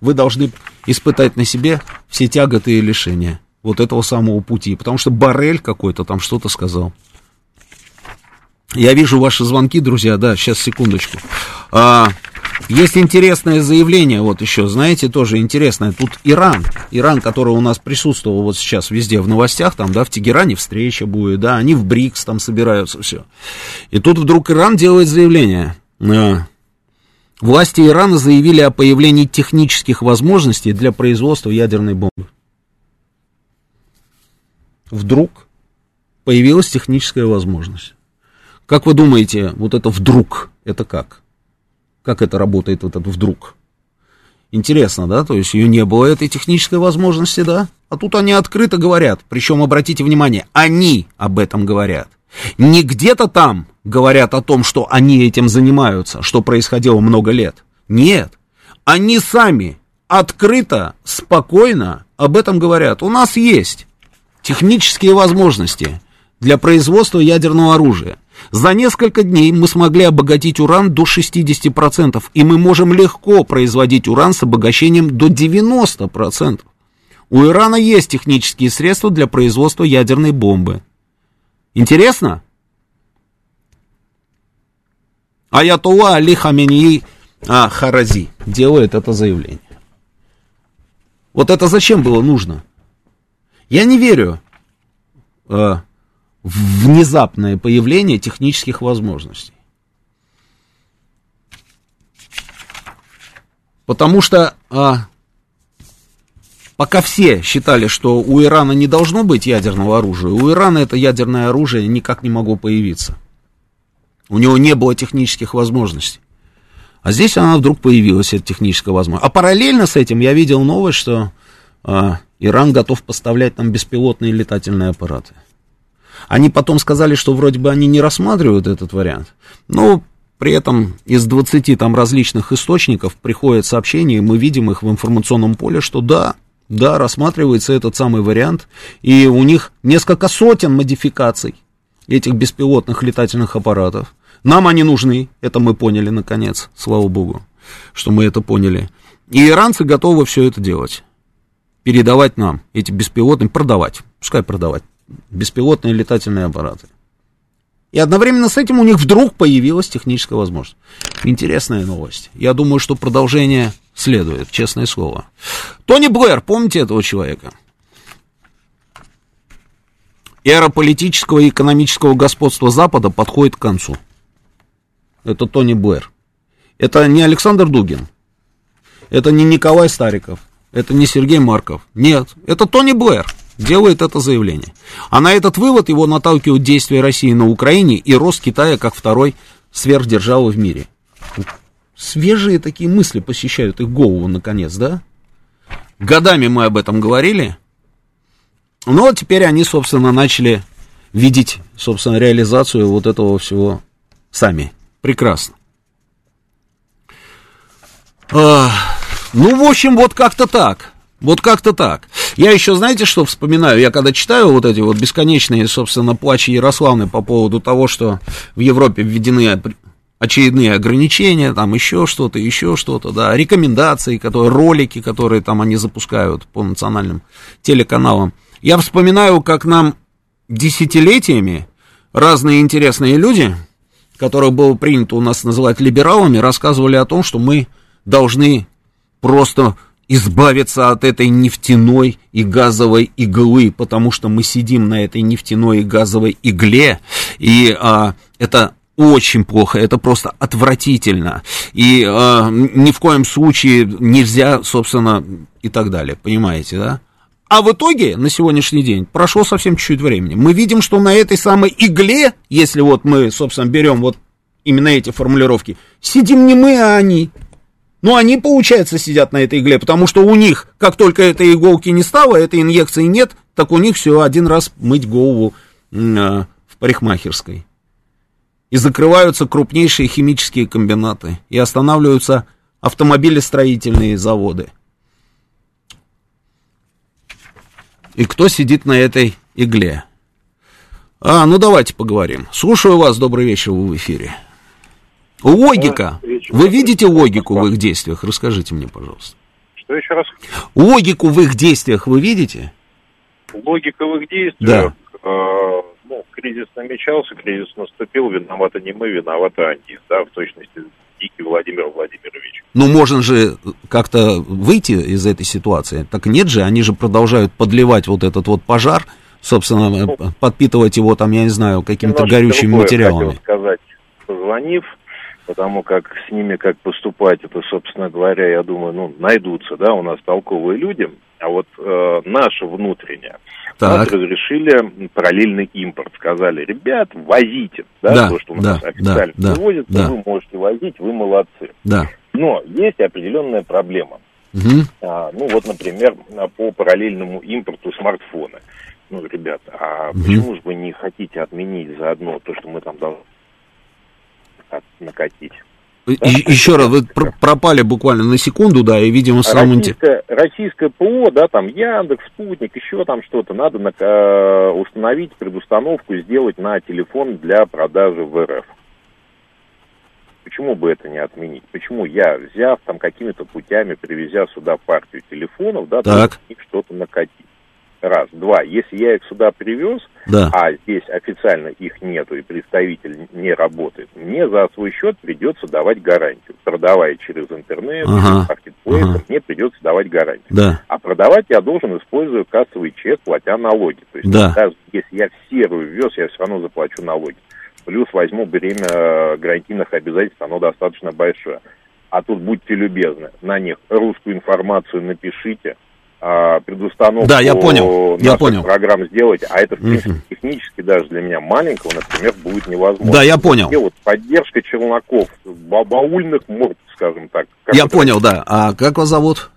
вы должны испытать на себе все тяготы и лишения вот этого самого пути, потому что Барель какой-то там что-то сказал. Я вижу ваши звонки, друзья, да, сейчас, секундочку. А, есть интересное заявление, вот еще, знаете, тоже интересное. Тут Иран, Иран, который у нас присутствовал вот сейчас везде в новостях, там, да, в Тегеране встреча будет, да, они в БРИКС там собираются, все. И тут вдруг Иран делает заявление. А, власти Ирана заявили о появлении технических возможностей для производства ядерной бомбы вдруг появилась техническая возможность. Как вы думаете, вот это вдруг, это как? Как это работает, вот это вдруг? Интересно, да? То есть ее не было, этой технической возможности, да? А тут они открыто говорят. Причем, обратите внимание, они об этом говорят. Не где-то там говорят о том, что они этим занимаются, что происходило много лет. Нет. Они сами открыто, спокойно об этом говорят. У нас есть технические возможности для производства ядерного оружия. За несколько дней мы смогли обогатить уран до 60%, и мы можем легко производить уран с обогащением до 90%. У Ирана есть технические средства для производства ядерной бомбы. Интересно? Аятолла Али Хамении а, Харази делает это заявление. Вот это зачем было нужно? Я не верю э, в внезапное появление технических возможностей. Потому что а, пока все считали, что у Ирана не должно быть ядерного оружия, у Ирана это ядерное оружие никак не могло появиться. У него не было технических возможностей. А здесь она вдруг появилась, эта техническая возможность. А параллельно с этим я видел новость, что а, Иран готов поставлять нам беспилотные летательные аппараты. Они потом сказали, что вроде бы они не рассматривают этот вариант. Но при этом из 20 там различных источников приходят сообщения, и мы видим их в информационном поле, что да, да, рассматривается этот самый вариант, и у них несколько сотен модификаций этих беспилотных летательных аппаратов. Нам они нужны, это мы поняли наконец, слава богу, что мы это поняли. И иранцы готовы все это делать. Передавать нам эти беспилотные, продавать, пускай продавать, беспилотные летательные аппараты. И одновременно с этим у них вдруг появилась техническая возможность. Интересная новость. Я думаю, что продолжение следует, честное слово. Тони Блэр, помните этого человека? Эра политического и экономического господства Запада подходит к концу. Это Тони Блэр. Это не Александр Дугин. Это не Николай Стариков. Это не Сергей Марков. Нет, это Тони Блэр делает это заявление. А на этот вывод его наталкивают действия России на Украине и рост Китая как второй сверхдержавы в мире. Свежие такие мысли посещают их голову, наконец, да? Годами мы об этом говорили. Но теперь они, собственно, начали видеть, собственно, реализацию вот этого всего сами. Прекрасно. А, ну, в общем, вот как-то так. Вот как-то так. Я еще, знаете, что вспоминаю? Я когда читаю вот эти вот бесконечные, собственно, плачи Ярославны по поводу того, что в Европе введены очередные ограничения, там еще что-то, еще что-то, да, рекомендации, которые, ролики, которые там они запускают по национальным телеканалам. Я вспоминаю, как нам десятилетиями разные интересные люди, которых было принято у нас называть либералами, рассказывали о том, что мы должны просто избавиться от этой нефтяной и газовой иглы, потому что мы сидим на этой нефтяной и газовой игле, и а, это очень плохо, это просто отвратительно, и а, ни в коем случае нельзя, собственно, и так далее, понимаете, да? А в итоге, на сегодняшний день, прошло совсем чуть-чуть времени. Мы видим, что на этой самой игле, если вот мы, собственно, берем вот именно эти формулировки, сидим не мы, а они. Но они, получается, сидят на этой игле, потому что у них, как только этой иголки не стало, этой инъекции нет, так у них все, один раз мыть голову э, в парикмахерской. И закрываются крупнейшие химические комбинаты, и останавливаются автомобилестроительные заводы. И кто сидит на этой игле? А, ну давайте поговорим. Слушаю вас, добрый вечер, вы в эфире. Логика. Вы видите логику в их действиях? Расскажите мне, пожалуйста. Что еще раз? Логику в их действиях вы видите? Логика в их действиях? Да. Э, ну, кризис намечался, кризис наступил, виноваты не мы, виноваты они, да, в точности Дикий Владимир Владимирович. Ну, можно же как-то выйти из этой ситуации. Так нет же, они же продолжают подливать вот этот вот пожар, собственно, ну, подпитывать его там, я не знаю, какими-то горючими материалами. Хотел сказать, позвонив, потому как с ними как поступать, это, собственно говоря, я думаю, ну, найдутся, да, у нас толковые люди, а вот э, наше внутреннее, так. нас разрешили параллельный импорт, сказали, ребят, возите, да, да то, что у нас да, официально да, привозится, да. вы можете возить, вы молодцы. Да. Но есть определенная проблема. Угу. А, ну, вот, например, по параллельному импорту смартфона. Ну, ребята, а угу. почему же вы не хотите отменить заодно то, что мы там должны накатить. Да? Еще раз, вы пропали буквально на секунду, да, и, видимо, сам российское, российское ПО, да, там Яндекс, Спутник, еще там что-то, надо на, э, установить предустановку, сделать на телефон для продажи в РФ. Почему бы это не отменить? Почему я, взяв там какими-то путями, привезя сюда партию телефонов, да, так. что-то накатить? Раз. Два. Если я их сюда привез, да. а здесь официально их нету и представитель не работает, мне за свой счет придется давать гарантию. Продавая через интернет, ага. через ага. мне придется давать гарантию. Да. А продавать я должен, используя кассовый чек, платя налоги. То есть да. даже если я в серую ввез, я все равно заплачу налоги. Плюс возьму бремя э, гарантийных обязательств, оно достаточно большое. А тут будьте любезны, на них русскую информацию напишите, предустановку да, я понял, я понял. программ сделать, а это, в принципе, uh-huh. технически даже для меня маленького, например, будет невозможно. Да, я понял. Где вот поддержка челноков, баульных морд, скажем так. я это... понял, да. А как вас зовут?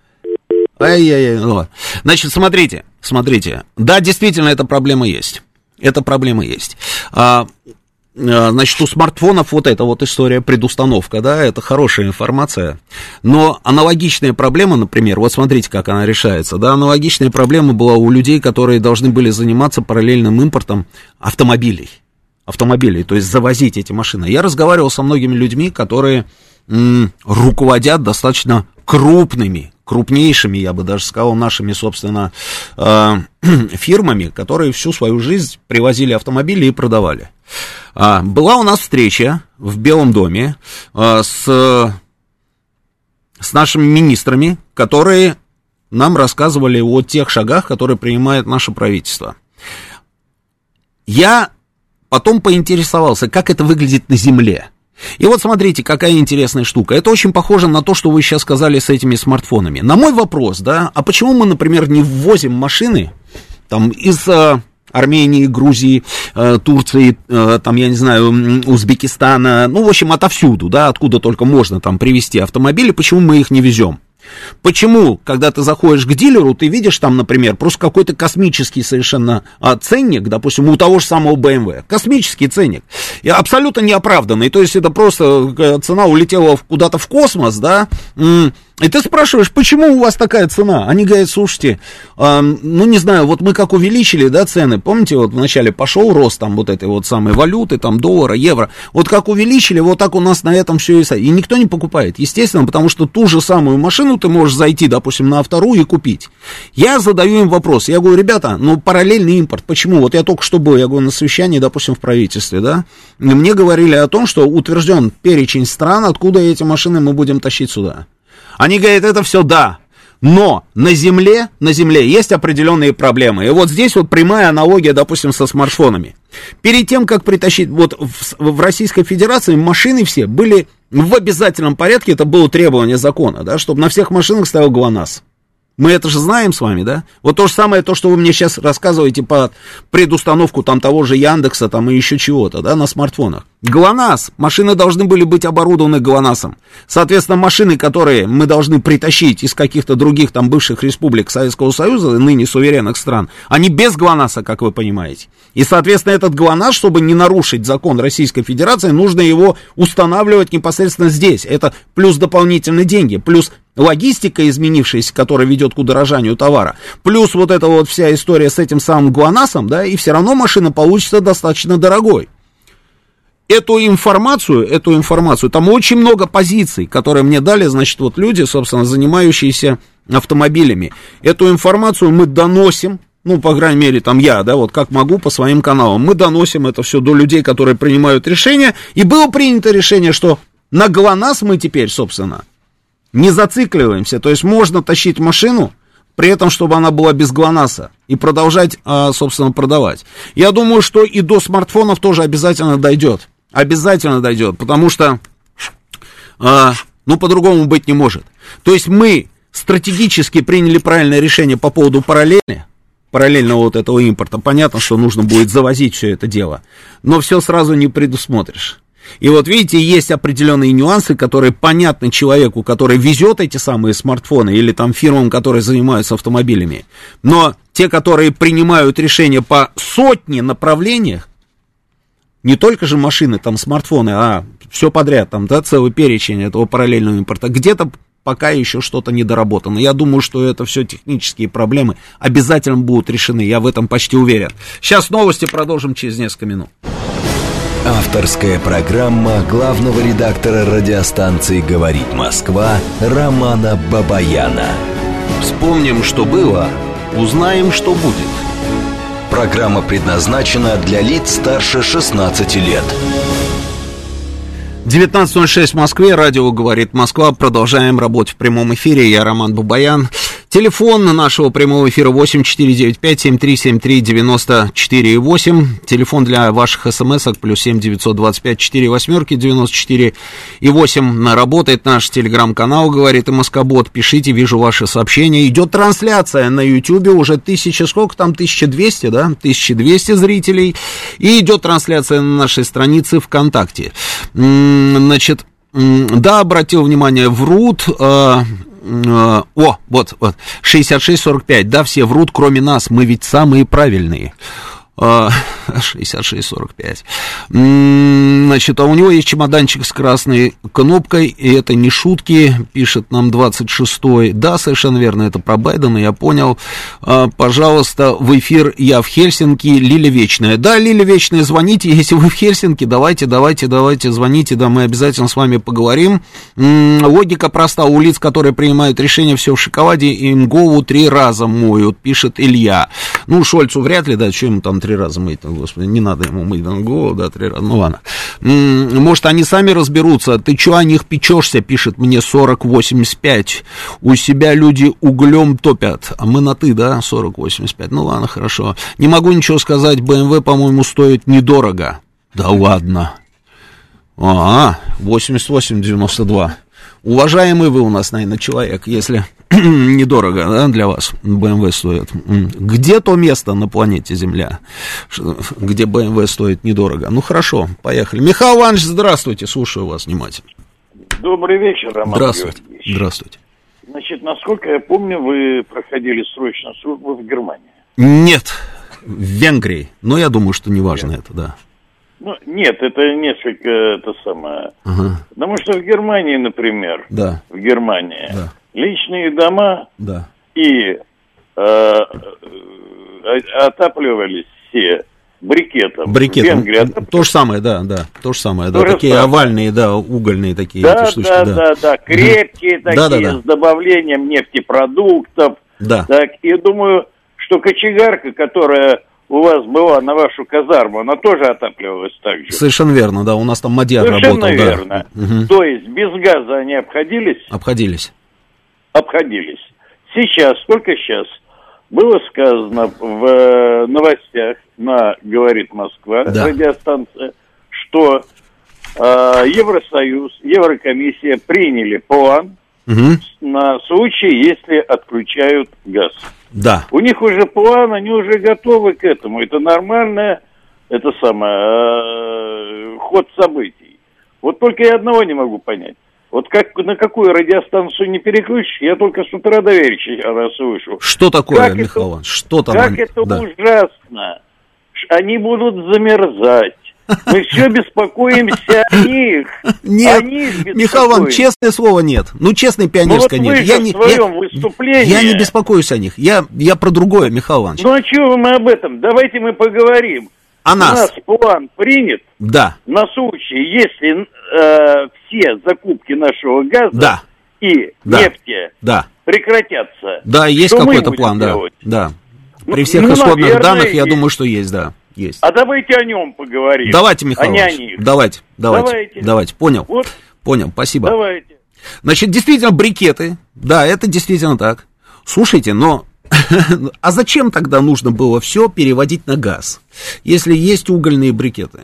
Ай-яй-яй. Ну, значит, смотрите, смотрите. Да, действительно, эта проблема есть. Эта проблема есть. А, а, значит, у смартфонов вот эта вот история, предустановка, да, это хорошая информация. Но аналогичная проблема, например, вот смотрите, как она решается, да, аналогичная проблема была у людей, которые должны были заниматься параллельным импортом автомобилей. Автомобилей, то есть завозить эти машины. Я разговаривал со многими людьми, которые м, руководят достаточно крупными, крупнейшими, я бы даже сказал, нашими, собственно, э, фирмами, которые всю свою жизнь привозили автомобили и продавали. А, была у нас встреча в Белом доме а, с, с нашими министрами, которые нам рассказывали о тех шагах, которые принимает наше правительство. Я потом поинтересовался, как это выглядит на земле. И вот смотрите, какая интересная штука. Это очень похоже на то, что вы сейчас сказали с этими смартфонами. На мой вопрос, да, а почему мы, например, не ввозим машины там из а, Армении, Грузии, э, Турции, э, там, я не знаю, Узбекистана, ну, в общем, отовсюду, да, откуда только можно там привезти автомобили, почему мы их не везем? Почему, когда ты заходишь к дилеру, ты видишь там, например, просто какой-то космический совершенно а, ценник, допустим, у того же самого BMW, космический ценник, и абсолютно неоправданный, то есть это просто э, цена улетела куда-то в космос, да, и ты спрашиваешь, почему у вас такая цена? Они говорят, слушайте, э, ну не знаю, вот мы как увеличили, да, цены, помните, вот вначале пошел рост там вот этой вот самой валюты, там доллара, евро, вот как увеличили, вот так у нас на этом все и И никто не покупает, естественно, потому что ту же самую машину ты можешь зайти, допустим, на вторую и купить. Я задаю им вопрос, я говорю, ребята, ну параллельный импорт, почему? Вот я только что был, я говорю, на совещании, допустим, в правительстве, да, и мне говорили о том, что утвержден перечень стран, откуда эти машины мы будем тащить сюда. Они говорят, это все да, но на Земле, на Земле есть определенные проблемы. И вот здесь вот прямая аналогия, допустим, со смартфонами. Перед тем, как притащить, вот в, в Российской Федерации машины все были в обязательном порядке, это было требование закона, да, чтобы на всех машинах стоял ГЛОНАСС. Мы это же знаем с вами, да? Вот то же самое, то, что вы мне сейчас рассказываете по предустановку там того же Яндекса там и еще чего-то, да, на смартфонах. ГЛОНАСС. Машины должны были быть оборудованы ГЛОНАССом. Соответственно, машины, которые мы должны притащить из каких-то других там бывших республик Советского Союза, ныне суверенных стран, они без ГЛОНАССа, как вы понимаете. И, соответственно, этот ГЛОНАСС, чтобы не нарушить закон Российской Федерации, нужно его устанавливать непосредственно здесь. Это плюс дополнительные деньги, плюс логистика изменившаяся, которая ведет к удорожанию товара, плюс вот эта вот вся история с этим самым ГЛОНАССом, да, и все равно машина получится достаточно дорогой. Эту информацию, эту информацию, там очень много позиций, которые мне дали, значит, вот люди, собственно, занимающиеся автомобилями. Эту информацию мы доносим, ну, по крайней мере, там я, да, вот как могу по своим каналам. Мы доносим это все до людей, которые принимают решения. И было принято решение, что на ГЛОНАСС мы теперь, собственно, не зацикливаемся. То есть можно тащить машину, при этом, чтобы она была без ГЛОНАССа, и продолжать, а, собственно, продавать. Я думаю, что и до смартфонов тоже обязательно дойдет. Обязательно дойдет, потому что, а, ну, по-другому быть не может. То есть мы стратегически приняли правильное решение по поводу параллели, параллельного вот этого импорта. Понятно, что нужно будет завозить все это дело, но все сразу не предусмотришь. И вот видите, есть определенные нюансы, которые понятны человеку, который везет эти самые смартфоны, или там фирмам, которые занимаются автомобилями. Но те, которые принимают решения по сотне направлениях, не только же машины, там смартфоны, а все подряд, там, да, целый перечень этого параллельного импорта, где-то пока еще что-то недоработано. Я думаю, что это все технические проблемы обязательно будут решены, я в этом почти уверен. Сейчас новости продолжим через несколько минут. Авторская программа главного редактора радиостанции «Говорит Москва» Романа Бабаяна. Вспомним, что было, узнаем, что будет. Программа предназначена для лиц старше 16 лет. 19.06 в Москве, радио «Говорит Москва». Продолжаем работать в прямом эфире. Я Роман Бабаян. Телефон нашего прямого эфира 8495-7373-94-8. Телефон для ваших смс-ок плюс 7 925 4 восьмерки 94 и 8. Работает наш телеграм-канал, говорит и Москобот. Пишите, вижу ваши сообщения. Идет трансляция на Ютьюбе, уже тысяча, сколько там, 1200, да? 1200 зрителей. И идет трансляция на нашей странице ВКонтакте. Значит, да, обратил внимание, врут. Э, о, вот, вот, 66-45, да, все врут, кроме нас, мы ведь самые правильные. 66-45. Значит, а у него есть чемоданчик с красной кнопкой, и это не шутки, пишет нам 26-й. Да, совершенно верно, это про Байдена, я понял. А, пожалуйста, в эфир я в Хельсинки, Лиля Вечная. Да, Лиля Вечная, звоните, если вы в Хельсинки, давайте, давайте, давайте, звоните, да, мы обязательно с вами поговорим. Логика проста, у лиц, которые принимают решения все в шоколаде, им голову три раза моют, пишет Илья. Ну, Шольцу вряд ли, да, что ему там три раза мыть, ну, господи, не надо ему на голову, да, три раза, ну ладно. Может, они сами разберутся, ты что о них печешься, пишет мне 4085, у себя люди углем топят, а мы на ты, да, 4085, ну ладно, хорошо. Не могу ничего сказать, BMW, по-моему, стоит недорого. Да ладно. А, 88,92. Уважаемый вы у нас, наверное, человек, если недорого да, для вас BMW стоит. Где то место на планете Земля, где BMW стоит недорого? Ну, хорошо, поехали. Михаил Иванович, здравствуйте, слушаю вас внимательно. Добрый вечер, Роман Здравствуйте. Георгиевич. Здравствуйте. Значит, насколько я помню, вы проходили срочную службу в Германии. Нет, в Венгрии. Но я думаю, что не важно это, да. Ну, нет, это несколько это самое. Ага. Потому что в Германии, например, да. в Германии Да. Личные дома Да. и э, э, отапливались все брикетом. Брикет. В Венгрии отапливались. То же самое, да, да. То же самое, да. То такие самое. овальные, да, угольные такие Да, эти штучки, да, да. да, да, крепкие такие, Да-да-да. с добавлением нефтепродуктов. Да. Так, и думаю, что кочегарка, которая у вас была на вашу казарму, она тоже отапливалась так же. Совершенно верно, да. У нас там мадьяр Совершенно работал, да. верно. Мгм. То есть без газа они обходились? Обходились. Обходились. Сейчас, только сейчас, было сказано в э, новостях на «Говорит Москва» Да. радиостанция, что э, Евросоюз, Еврокомиссия приняли план Мгм. на случай, если отключают газ. Да. У них уже план, они уже готовы к этому. Это нормальное, это самое, э, ход событий. Вот только я одного не могу понять. Вот как, на какую радиостанцию не переключишь, я только с утра до вечера слышу. Что такое, Как это- Михаил Иванович? Что там? Как они- это да. ужасно. Они будут замерзать. Мы все беспокоимся о них. Нет, О них Михаил Иванович, честное слово нет. Ну, честное пионерское Ну, вот нет. же в своем выступлении- я не беспокоюсь о них. Я, я про другое, Михаил Иванович. Ну а чего мы об этом? Давайте мы поговорим. У нас. нас план принят Да, на случай, если э, все закупки нашего газа Да. и Да. нефти да. прекратятся. Да, есть какой-то план, да. делать? Да. Ну, При всех ну, исходных наверное, данных, я есть. думаю, что есть, да. Есть. А давайте о нем поговорим. Давайте, Михаил а не о них. Давайте, давайте, Давайте. давайте. Понял. Вот, Понял, спасибо. давайте. Значит, действительно, брикеты. Да, это действительно так. Слушайте, но... А зачем тогда нужно было все переводить на газ, если есть угольные брикеты?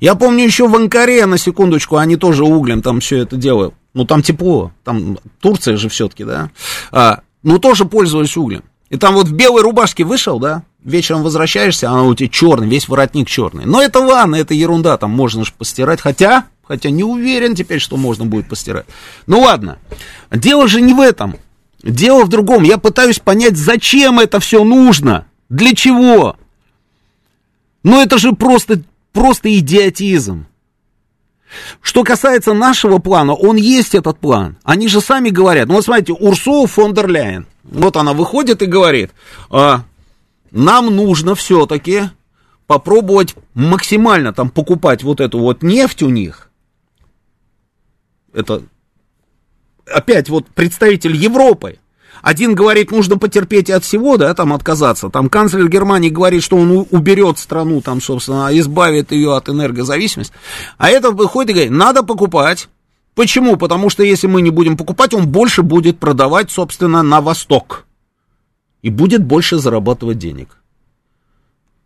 Я помню еще в Анкаре, на секундочку, они тоже углем там все это делают. Ну, там тепло, там Турция же все-таки, да. А, ну, тоже пользовались углем. И там вот в белой рубашке вышел, да, вечером возвращаешься, она у тебя черный, весь воротник черный. Но это ладно, это ерунда, там можно же постирать, хотя, хотя не уверен теперь, что можно будет постирать. Ну ладно, дело же не в этом, дело в другом. Я пытаюсь понять, зачем это все нужно, для чего. Ну это же просто, просто идиотизм. Что касается нашего плана, он есть этот план. Они же сами говорят. Ну вот смотрите, Урсула фон дер Ляйен. Вот она выходит и говорит, а, нам нужно все-таки попробовать максимально там покупать вот эту вот нефть у них. Это опять вот представитель Европы. Один говорит, нужно потерпеть от всего, да, там отказаться. Там канцлер Германии говорит, что он уберет страну, там, собственно, избавит ее от энергозависимости. А этот выходит и говорит, надо покупать Почему? Потому что если мы не будем покупать, он больше будет продавать, собственно, на восток. И будет больше зарабатывать денег.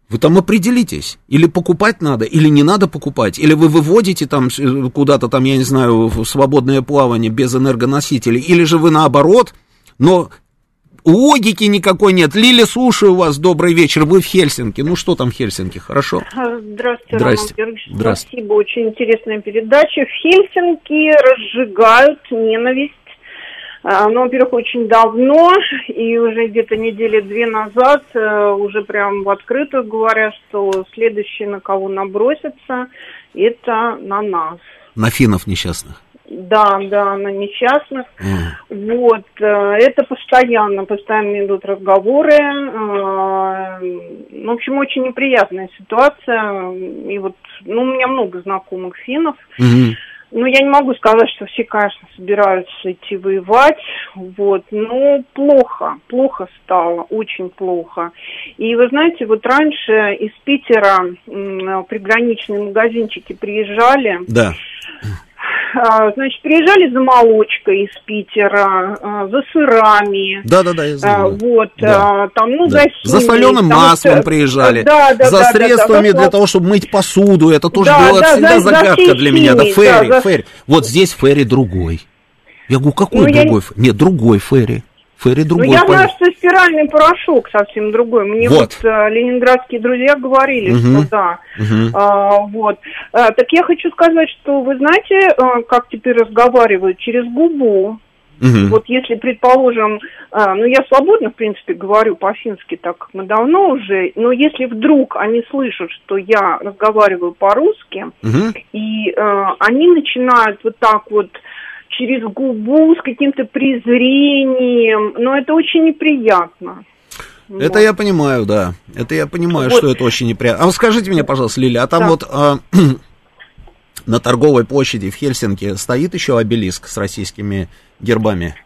Вы там определитесь, или покупать надо, или не надо покупать, или вы выводите там куда-то там, я не знаю, в свободное плавание без энергоносителей, или же вы наоборот, но логики никакой нет. Лили, слушаю вас, добрый вечер, вы в Хельсинки. Ну что там в Хельсинки, хорошо? Здравствуйте, Здрасте. Роман Георгиевич, Здрасте. спасибо, очень интересная передача. В Хельсинки разжигают ненависть а, ну, во-первых, очень давно, и уже где-то недели две назад э, уже прям в открытую говорят, что следующее, на кого набросятся, это на нас. На финнов несчастных? Да, да, на несчастных. Mm. Вот, э, это постоянно, постоянно идут разговоры. Э, в общем, очень неприятная ситуация. И вот, ну, у меня много знакомых финнов. Mm-hmm. Ну, я не могу сказать, что все, конечно, собираются идти воевать, вот, но плохо, плохо стало, очень плохо. И вы знаете, вот раньше из Питера приграничные магазинчики приезжали. Да. А, значит, приезжали за молочкой из Питера, а, за сырами. Да, да, да, я знаю. Вот, да. там, ну, да. за химией, За соленым маслом что... приезжали. Да, да, за да, средствами да, да, для того, чтобы мыть посуду. Это тоже да, была да, всегда за, загадка за для меня. Да, Ферри, да, Ферри. Вот здесь Ферри другой. Я говорю, какой ну, другой? Я... Нет, другой Ферри. Ферри другой. Ну, я знаю, что стиральный порошок совсем другой. Мне вот, вот а, ленинградские друзья говорили, угу. что да. Угу. А, вот. А, так я хочу сказать, что вы знаете, а, как теперь разговаривают? Через губу. Угу. Вот если, предположим, а, ну я свободно, в принципе, говорю по-фински, так как мы давно уже, но если вдруг они слышат, что я разговариваю по-русски, угу. и а, они начинают вот так вот через губу с каким-то презрением, но это очень неприятно. Это вот. я понимаю, да. Это я понимаю, вот. что это очень неприятно. А вы скажите мне, пожалуйста, Лиля, а там да. вот а, на торговой площади в Хельсинки стоит еще обелиск с российскими гербами?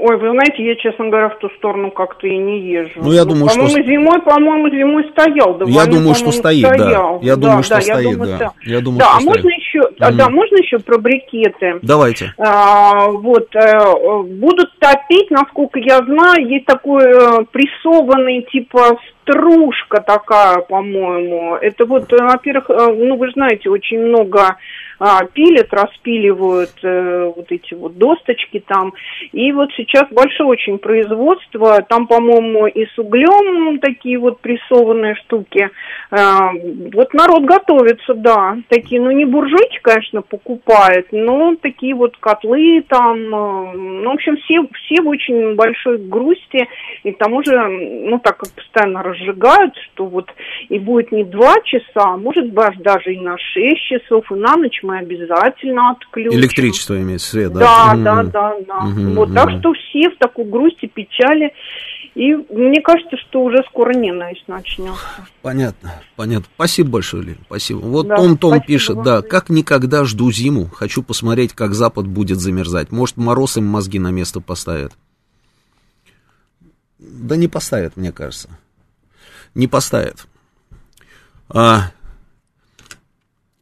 Ой, вы знаете, я, честно говоря, в ту сторону как-то и не езжу. Ну, я думаю, по-моему, что... зимой, по-моему, зимой стоял. Да, я думаю, что стоит, стоял. да. Я думаю, да, что да, стоит, я думаю, да. Я думаю, да, что а стоит. можно еще, mm. да, можно еще про брикеты? Давайте. А, вот, э, будут топить, насколько я знаю, есть такой э, прессованный, типа, стружка такая, по-моему. Это вот, э, во-первых, э, ну, вы знаете, очень много а, пилят, распиливают э, вот эти вот досточки там. И вот сейчас большое очень производство, там, по-моему, и с углем такие вот прессованные штуки. А, вот народ готовится, да, такие, ну не буржуйки, конечно, покупает, но такие вот котлы там, э, ну, в общем, все, все в очень большой грусти, и к тому же, ну, так как постоянно разжигают, что вот и будет не два часа, а может быть даже и на шесть часов, и на ночь мы обязательно отключим. Электричество имеется свет, да? Да, да, да, да. Угу, вот, так что все в такой грусти, печали. И мне кажется, что уже скоро ненависть начнется. Понятно, понятно. Спасибо большое, Лен, спасибо. Вот да, Том Том пишет, вам. да, как никогда жду зиму, хочу посмотреть, как Запад будет замерзать. Может, мороз им мозги на место поставят. Да не поставят, мне кажется. Не поставят. А,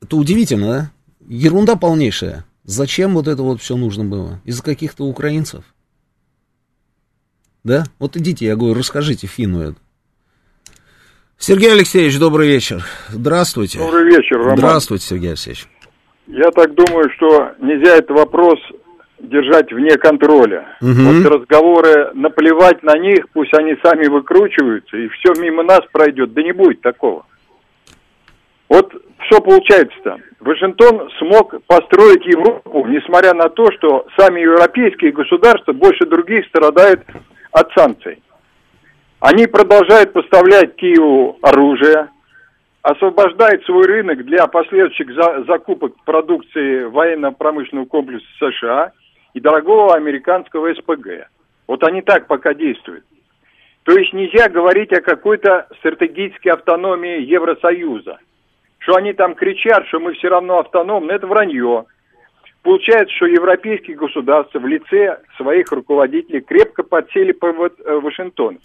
это удивительно, да? Ерунда полнейшая. Зачем вот это вот все нужно было? Из-за каких-то украинцев? Да? Вот идите, я говорю, расскажите Фину это. Сергей Алексеевич, добрый вечер. Здравствуйте. Добрый вечер, Роман. Здравствуйте, Сергей Алексеевич. Я так думаю, что нельзя этот вопрос держать вне контроля. Угу. Вот разговоры, наплевать на них, пусть они сами выкручиваются, и все мимо нас пройдет. Да не будет такого. Вот что получается-то? Вашингтон смог построить Европу, несмотря на то, что сами европейские государства больше других страдают от санкций. Они продолжают поставлять Киеву оружие, освобождают свой рынок для последующих за закупок продукции военно-промышленного комплекса США и дорогого американского СПГ. Вот они так пока действуют. То есть нельзя говорить о какой-то стратегической автономии Евросоюза – что они там кричат, что мы все равно автономны, это вранье. Получается, что европейские государства в лице своих руководителей крепко подсели по э, Вашингтону.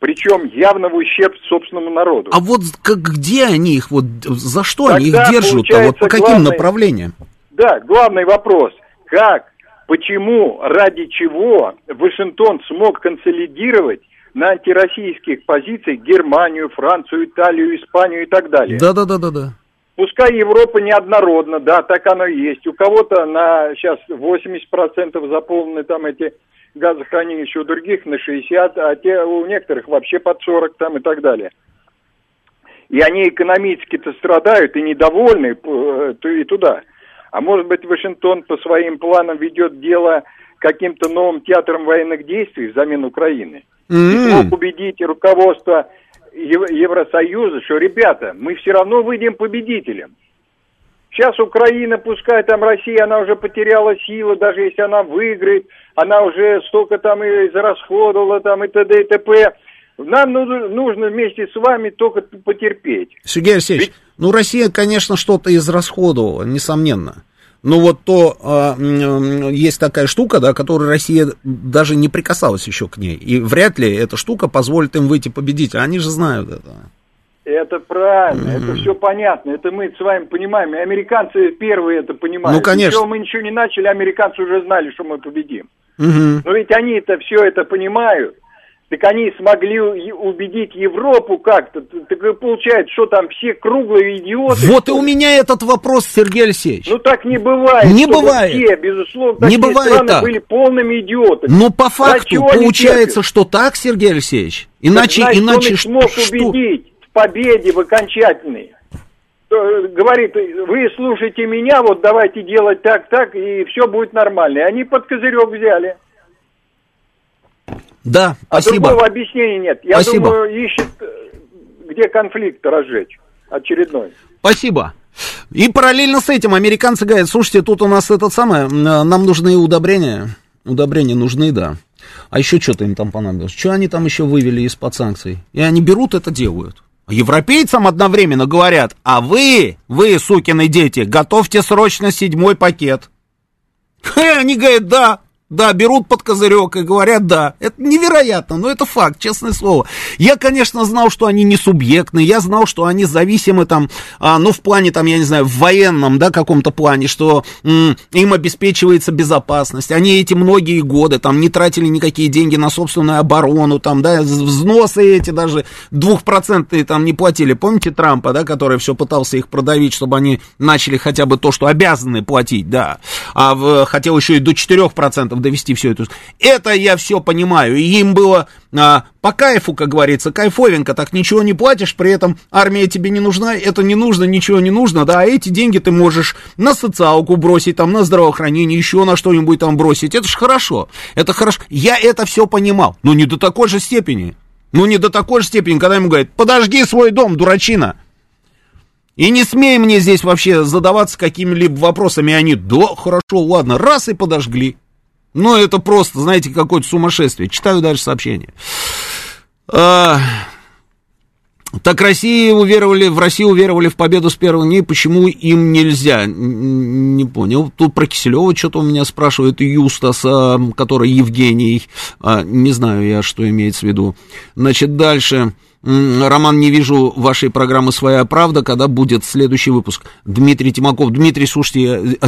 Причем явно в ущерб собственному народу. А вот как, где они их, вот за что Тогда они их держат, а вот по каким главное, направлениям? Да, главный вопрос. Как, почему, ради чего Вашингтон смог консолидировать на антироссийских позициях Германию, Францию, Италию, Испанию и так далее? Да, да, да, да, да. Пускай Европа неоднородна, да, так оно и есть. У кого-то на сейчас 80% заполнены там эти газохранилища, у других на 60, а те, у некоторых вообще под 40 там и так далее. И они экономически-то страдают и недовольны э, и туда. А может быть, Вашингтон по своим планам ведет дело каким-то новым театром военных действий взамен Украины. Mm-hmm. И смог убедить руководство Евросоюза, что, ребята, мы все равно выйдем победителем. Сейчас Украина, пускай там Россия, она уже потеряла силы, даже если она выиграет, она уже столько там и израсходовала, там и т.д. и т.п. Нам нужно вместе с вами только потерпеть. Сергей Алексеевич, Ведь... ну Россия, конечно, что-то израсходовала, несомненно. Но вот то э, есть такая штука, да, которой Россия даже не прикасалась еще к ней. И вряд ли эта штука позволит им выйти победителем. Они же знают это. Это правильно, mm-hmm. это все понятно, это мы с вами понимаем. И американцы первые это понимают. Ну, конечно. Еще мы ничего не начали, американцы уже знали, что мы победим. Mm-hmm. Но ведь они это все это понимают так они смогли убедить Европу как-то. Так получается, что там все круглые идиоты. Вот и у меня этот вопрос, Сергей Алексеевич. Ну так не бывает. Не бывает. Все, безусловно, не бывает страны так. были полными идиотами. Но по факту получается, что так, Сергей Алексеевич. Иначе, так, значит, иначе он их смог что? убедить в победе в окончательной. Говорит, вы слушайте меня, вот давайте делать так, так, и все будет нормально. И они под козырек взяли. Да, спасибо. А другого объяснения нет. Я спасибо. думаю, ищет, где конфликт разжечь очередной. Спасибо. И параллельно с этим американцы говорят, слушайте, тут у нас этот самый, э, нам нужны удобрения. Удобрения нужны, да. А еще что-то им там понадобилось. Что они там еще вывели из-под санкций? И они берут это делают. Европейцам одновременно говорят, а вы, вы, сукины дети, готовьте срочно седьмой пакет. И они говорят, да, да, берут под козырек и говорят да. Это невероятно, но это факт, честное слово. Я, конечно, знал, что они не субъектны, я знал, что они зависимы там, а, ну, в плане там, я не знаю, в военном, да, каком-то плане, что м, им обеспечивается безопасность. Они эти многие годы там не тратили никакие деньги на собственную оборону, там, да, взносы эти даже двухпроцентные там не платили. Помните Трампа, да, который все пытался их продавить, чтобы они начали хотя бы то, что обязаны платить, да, а в, хотел еще и до 4% довести все это. Это я все понимаю. И им было а, по кайфу, как говорится, кайфовенько, так ничего не платишь, при этом армия тебе не нужна, это не нужно, ничего не нужно, да, а эти деньги ты можешь на социалку бросить, там, на здравоохранение, еще на что-нибудь там бросить. Это же хорошо, это хорошо. Я это все понимал, но не до такой же степени. Ну, не до такой же степени, когда ему говорят, подожги свой дом, дурачина. И не смей мне здесь вообще задаваться какими-либо вопросами. Они, да, хорошо, ладно, раз и подожгли. Ну, это просто, знаете, какое-то сумасшествие. Читаю дальше сообщение. А, так России уверовали, в России уверовали в победу с первых дней, почему им нельзя? Не понял. Тут про Киселева что-то у меня спрашивает Юстас, а, который Евгений. А, не знаю я, что имеется в виду. Значит, дальше. Роман, не вижу вашей программы «Своя правда», когда будет следующий выпуск. Дмитрий Тимаков. Дмитрий, слушайте,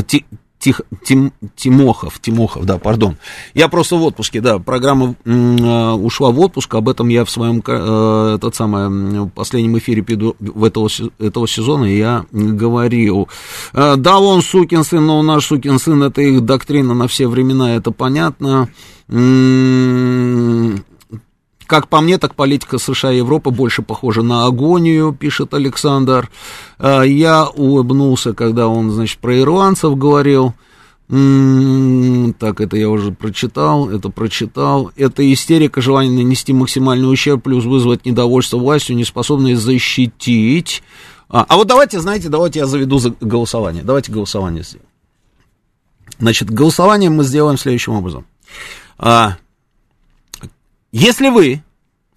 Тих, Тим, Тимохов, Тимохов, да, пардон. Я просто в отпуске, да, программа э, ушла в отпуск, об этом я в своем, э, этот самый, последнем эфире в этого, этого сезона я говорил. Э, да, он сукин сын, но наш сукин сын, это их доктрина на все времена, это понятно. Как по мне, так политика США и Европы больше похожа на агонию, пишет Александр. А, я улыбнулся, когда он, значит, про ирландцев говорил. М-м-м, так, это я уже прочитал, это прочитал. Это истерика, желание нанести максимальный ущерб, плюс вызвать недовольство властью, неспособность защитить. А, а вот давайте, знаете, давайте я заведу за голосование. Давайте голосование сделаем. Значит, голосование мы сделаем следующим образом. А, если вы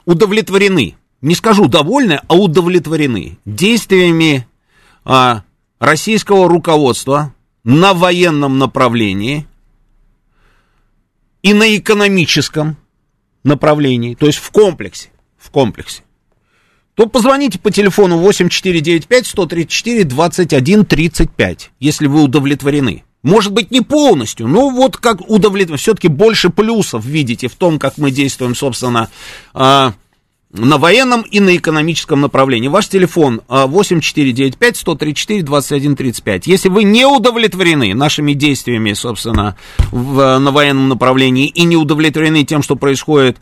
удовлетворены, не скажу довольны, а удовлетворены действиями а, российского руководства на военном направлении и на экономическом направлении, то есть в комплексе, в комплексе, то позвоните по телефону 8495-134-21-35, если вы удовлетворены. Может быть, не полностью, но вот как удовлетворен. Все-таки больше плюсов видите в том, как мы действуем, собственно, а, на военном и на экономическом направлении. Ваш телефон 8495-134-2135. Если вы не удовлетворены нашими действиями, собственно, в, на военном направлении и не удовлетворены тем, что происходит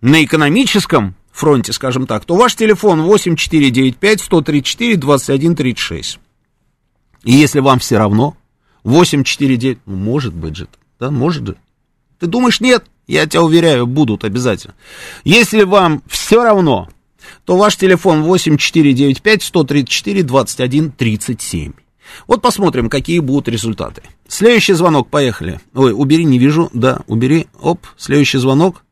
на экономическом фронте, скажем так, то ваш телефон 8495-134-2136. И если вам все равно, 849, ну, может быть же, да, может же. Ты думаешь, нет? Я тебя уверяю, будут обязательно. Если вам все равно, то ваш телефон 8495-134-21-37. Вот посмотрим, какие будут результаты. Следующий звонок, поехали. Ой, убери, не вижу. Да, убери. Оп, следующий звонок.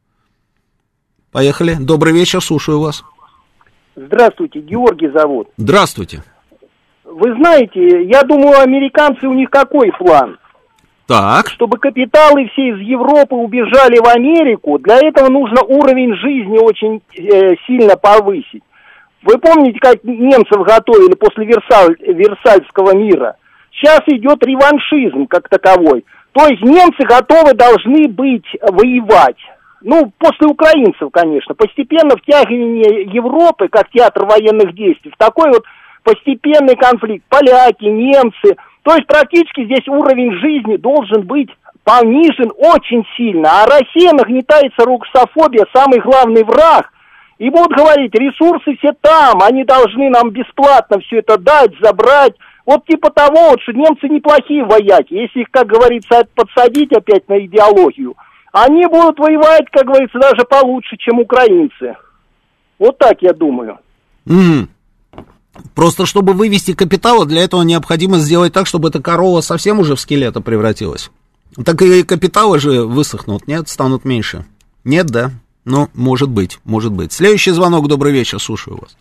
Поехали. Добрый вечер, слушаю вас. Здравствуйте, Георгий зовут. Здравствуйте. Вы знаете, я думаю, американцы у них какой план? Так. Чтобы капиталы все из Европы убежали в Америку, для этого нужно уровень жизни очень э, сильно повысить. Вы помните, как немцев готовили после Версаль, Версальского мира? Сейчас идет реваншизм как таковой. То есть немцы готовы должны быть воевать. Ну, после украинцев, конечно. Постепенно втягивание Европы, как театр военных действий, в такой вот постепенный конфликт. Поляки, немцы. То есть практически здесь уровень жизни должен быть понижен очень сильно. А Россия нагнетается руксофобия, самый главный враг. И будут говорить, ресурсы все там, они должны нам бесплатно все это дать, забрать. Вот типа того, вот, что немцы неплохие вояки. Если их, как говорится, подсадить опять на идеологию, они будут воевать, как говорится, даже получше, чем украинцы. Вот так я думаю. Mm. Просто чтобы вывести капитал, для этого необходимо сделать так, чтобы эта корова совсем уже в скелета превратилась. Так и капиталы же высохнут, нет, станут меньше. Нет, да? Ну, может быть, может быть. Следующий звонок, добрый вечер, слушаю вас.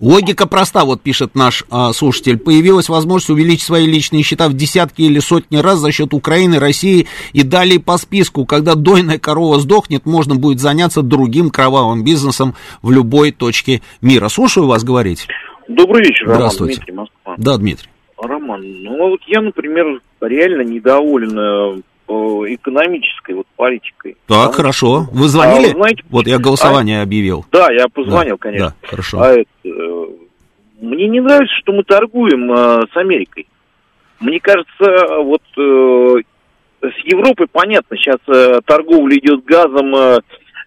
Логика проста, вот пишет наш а, слушатель. Появилась возможность увеличить свои личные счета в десятки или сотни раз за счет Украины, России и далее по списку. Когда дойная корова сдохнет, можно будет заняться другим кровавым бизнесом в любой точке мира. Слушаю вас говорить. Добрый вечер, Здравствуйте. Роман, Дмитрий, Москва. Да, Дмитрий. Роман, ну вот я, например, реально недоволен э, экономической вот политикой. Так, да? хорошо. Вы звонили? А, знаете, вот я голосование а, объявил. Да, я позвонил, да, конечно. Да, хорошо. А э, мне не нравится, что мы торгуем э, с Америкой. Мне кажется, вот э, с Европой понятно, сейчас э, торговля идет газом, э,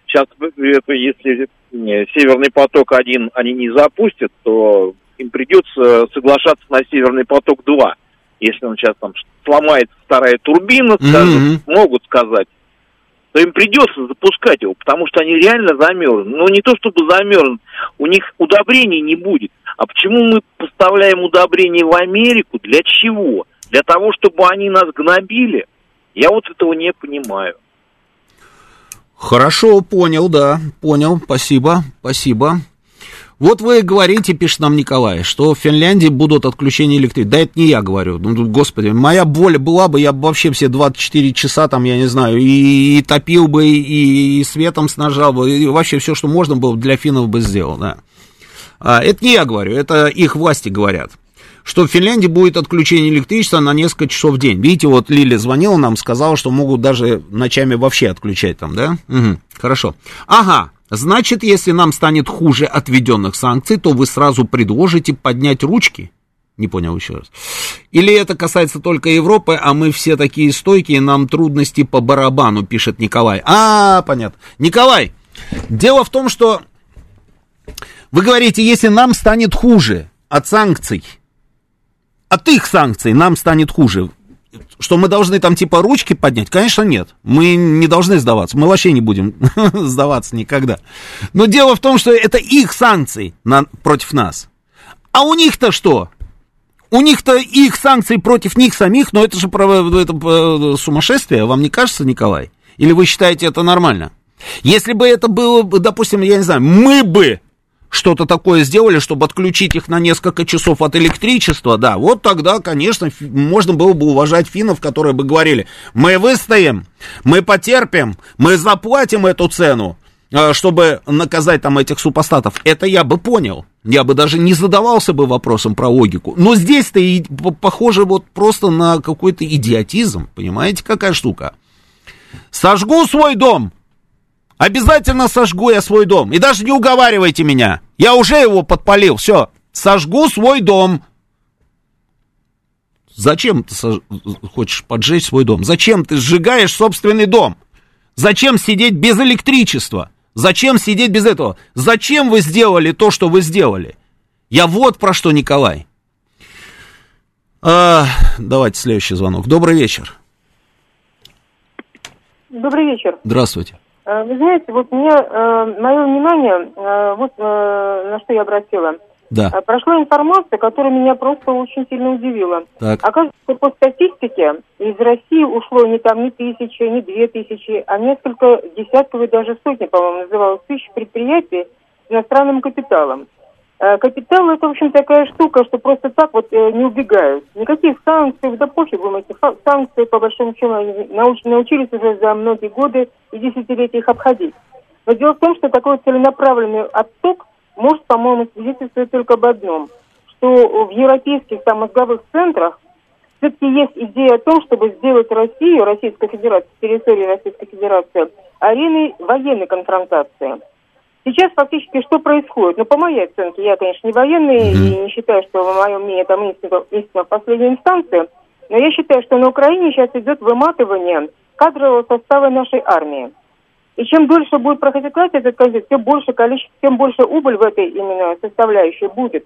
сейчас это, если не, Северный поток один они не запустят, то им придется соглашаться на Северный поток 2 если он сейчас там сломается вторая турбина, скажем, mm-hmm. могут сказать, то им придется запускать его, потому что они реально замерзнут. Ну, не то чтобы замерзнут, у них удобрений не будет. А почему мы поставляем удобрения в Америку? Для чего? Для того, чтобы они нас гнобили? Я вот этого не понимаю. Хорошо, понял, да, понял, спасибо, спасибо. Вот вы говорите, пишет нам Николай, что в Финляндии будут отключения электричества. Да это не я говорю. Ну, господи, моя боль была бы, я бы вообще все 24 часа там, я не знаю, и, и топил бы, и, и светом снажал бы, и вообще все, что можно было для финнов бы сделал, да. А, это не я говорю, это их власти говорят что в Финляндии будет отключение электричества на несколько часов в день. Видите, вот Лили звонила нам, сказала, что могут даже ночами вообще отключать там, да? Угу, хорошо. Ага, Значит, если нам станет хуже от введенных санкций, то вы сразу предложите поднять ручки? Не понял еще раз. Или это касается только Европы, а мы все такие стойкие, нам трудности по барабану, пишет Николай. А, понятно. Николай, дело в том, что вы говорите, если нам станет хуже от санкций, от их санкций нам станет хуже, что мы должны там типа ручки поднять? Конечно, нет. Мы не должны сдаваться. Мы вообще не будем сдаваться никогда. Но дело в том, что это их санкции на, против нас. А у них-то что? У них-то их санкции против них самих, но это же это э, сумасшествие, вам не кажется, Николай? Или вы считаете это нормально? Если бы это было, допустим, я не знаю, мы бы что-то такое сделали, чтобы отключить их на несколько часов от электричества, да, вот тогда, конечно, можно было бы уважать финнов, которые бы говорили, мы выстоим, мы потерпим, мы заплатим эту цену, а, чтобы наказать там этих супостатов, это я бы понял. Я бы даже не задавался бы вопросом про логику. Но здесь-то и похоже вот просто на какой-то идиотизм. Понимаете, какая штука? Сожгу свой дом. Обязательно сожгу я свой дом. И даже не уговаривайте меня. Я уже его подпалил. Все. Сожгу свой дом. Зачем ты сож... хочешь поджечь свой дом? Зачем ты сжигаешь собственный дом? Зачем сидеть без электричества? Зачем сидеть без этого? Зачем вы сделали то, что вы сделали? Я вот про что, Николай. А, давайте следующий звонок. Добрый вечер. Добрый вечер. Здравствуйте. Э, вы знаете, вот мне, э, мое внимание, э, вот на что я обратила. Да. Прошла информация, которая меня просто очень сильно удивила. Так. Оказывается, по статистике из России ушло не там ни тысячи, ни две тысячи, а несколько десятков и даже сотни, по-моему, называлось, тысяч предприятий с иностранным капиталом. Капитал это, в общем, такая штука, что просто так вот не убегают. Никаких санкций, да пофигу эти санкции, по большому счету, они научились уже за многие годы и десятилетия их обходить. Но дело в том, что такой целенаправленный отток может, по-моему, свидетельствовать только об одном, что в европейских там мозговых центрах все-таки есть идея о том, чтобы сделать Россию, Российскую Федерацию, территорию Российской Федерации, ареной военной конфронтации. Сейчас фактически что происходит? Ну, по моей оценке, я, конечно, не военный mm-hmm. и не считаю, что в моем мнении там истина, истина в последней инстанции, но я считаю, что на Украине сейчас идет выматывание кадрового состава нашей армии. И чем дольше будет проходить этот конфликт, тем больше количество, тем больше убыль в этой именно составляющей будет.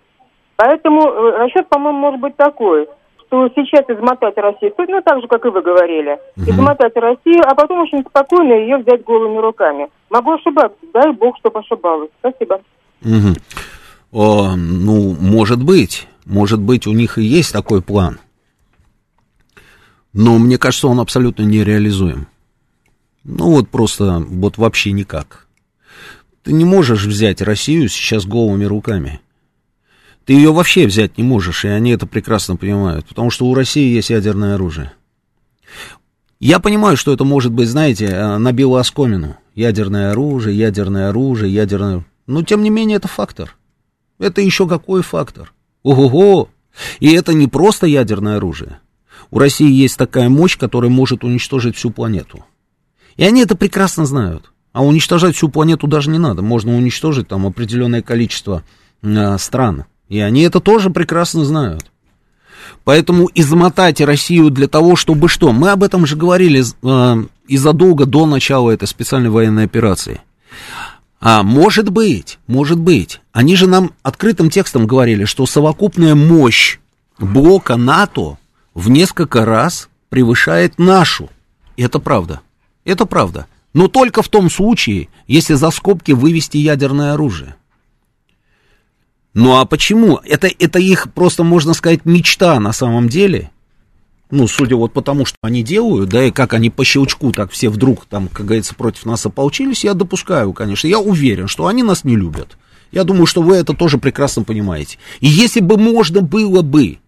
Поэтому э, расчет, по-моему, может быть такой, что сейчас измотать Россию, ну так же, как и вы говорили, угу. измотать Россию, а потом очень спокойно ее взять голыми руками. Могу ошибаться, дай бог, чтобы ошибалась. Спасибо. Угу. О, ну, может быть, может быть, у них и есть такой план. Но мне кажется, он абсолютно нереализуем. Ну вот просто, вот вообще никак. Ты не можешь взять Россию сейчас голыми руками. Ты ее вообще взять не можешь, и они это прекрасно понимают, потому что у России есть ядерное оружие. Я понимаю, что это может быть, знаете, э, на белую оскомину. Ядерное оружие, ядерное оружие, ядерное... Но, тем не менее, это фактор. Это еще какой фактор? Ого-го! И это не просто ядерное оружие. У России есть такая мощь, которая может уничтожить всю планету. И они это прекрасно знают. А уничтожать всю планету даже не надо. Можно уничтожить там определенное количество э, стран. И они это тоже прекрасно знают. Поэтому измотать Россию для того, чтобы что? Мы об этом же говорили э, и задолго до начала этой специальной военной операции. А может быть, может быть. Они же нам открытым текстом говорили, что совокупная мощь блока НАТО в несколько раз превышает нашу. Это правда. Это правда. Но только в том случае, если за скобки вывести ядерное оружие. Ну а почему? Это, это их просто, можно сказать, мечта на самом деле. Ну, судя вот по тому, что они делают, да, и как они по щелчку так все вдруг, там, как говорится, против нас ополчились, я допускаю, конечно. Я уверен, что они нас не любят. Я думаю, что вы это тоже прекрасно понимаете. И если бы можно было бы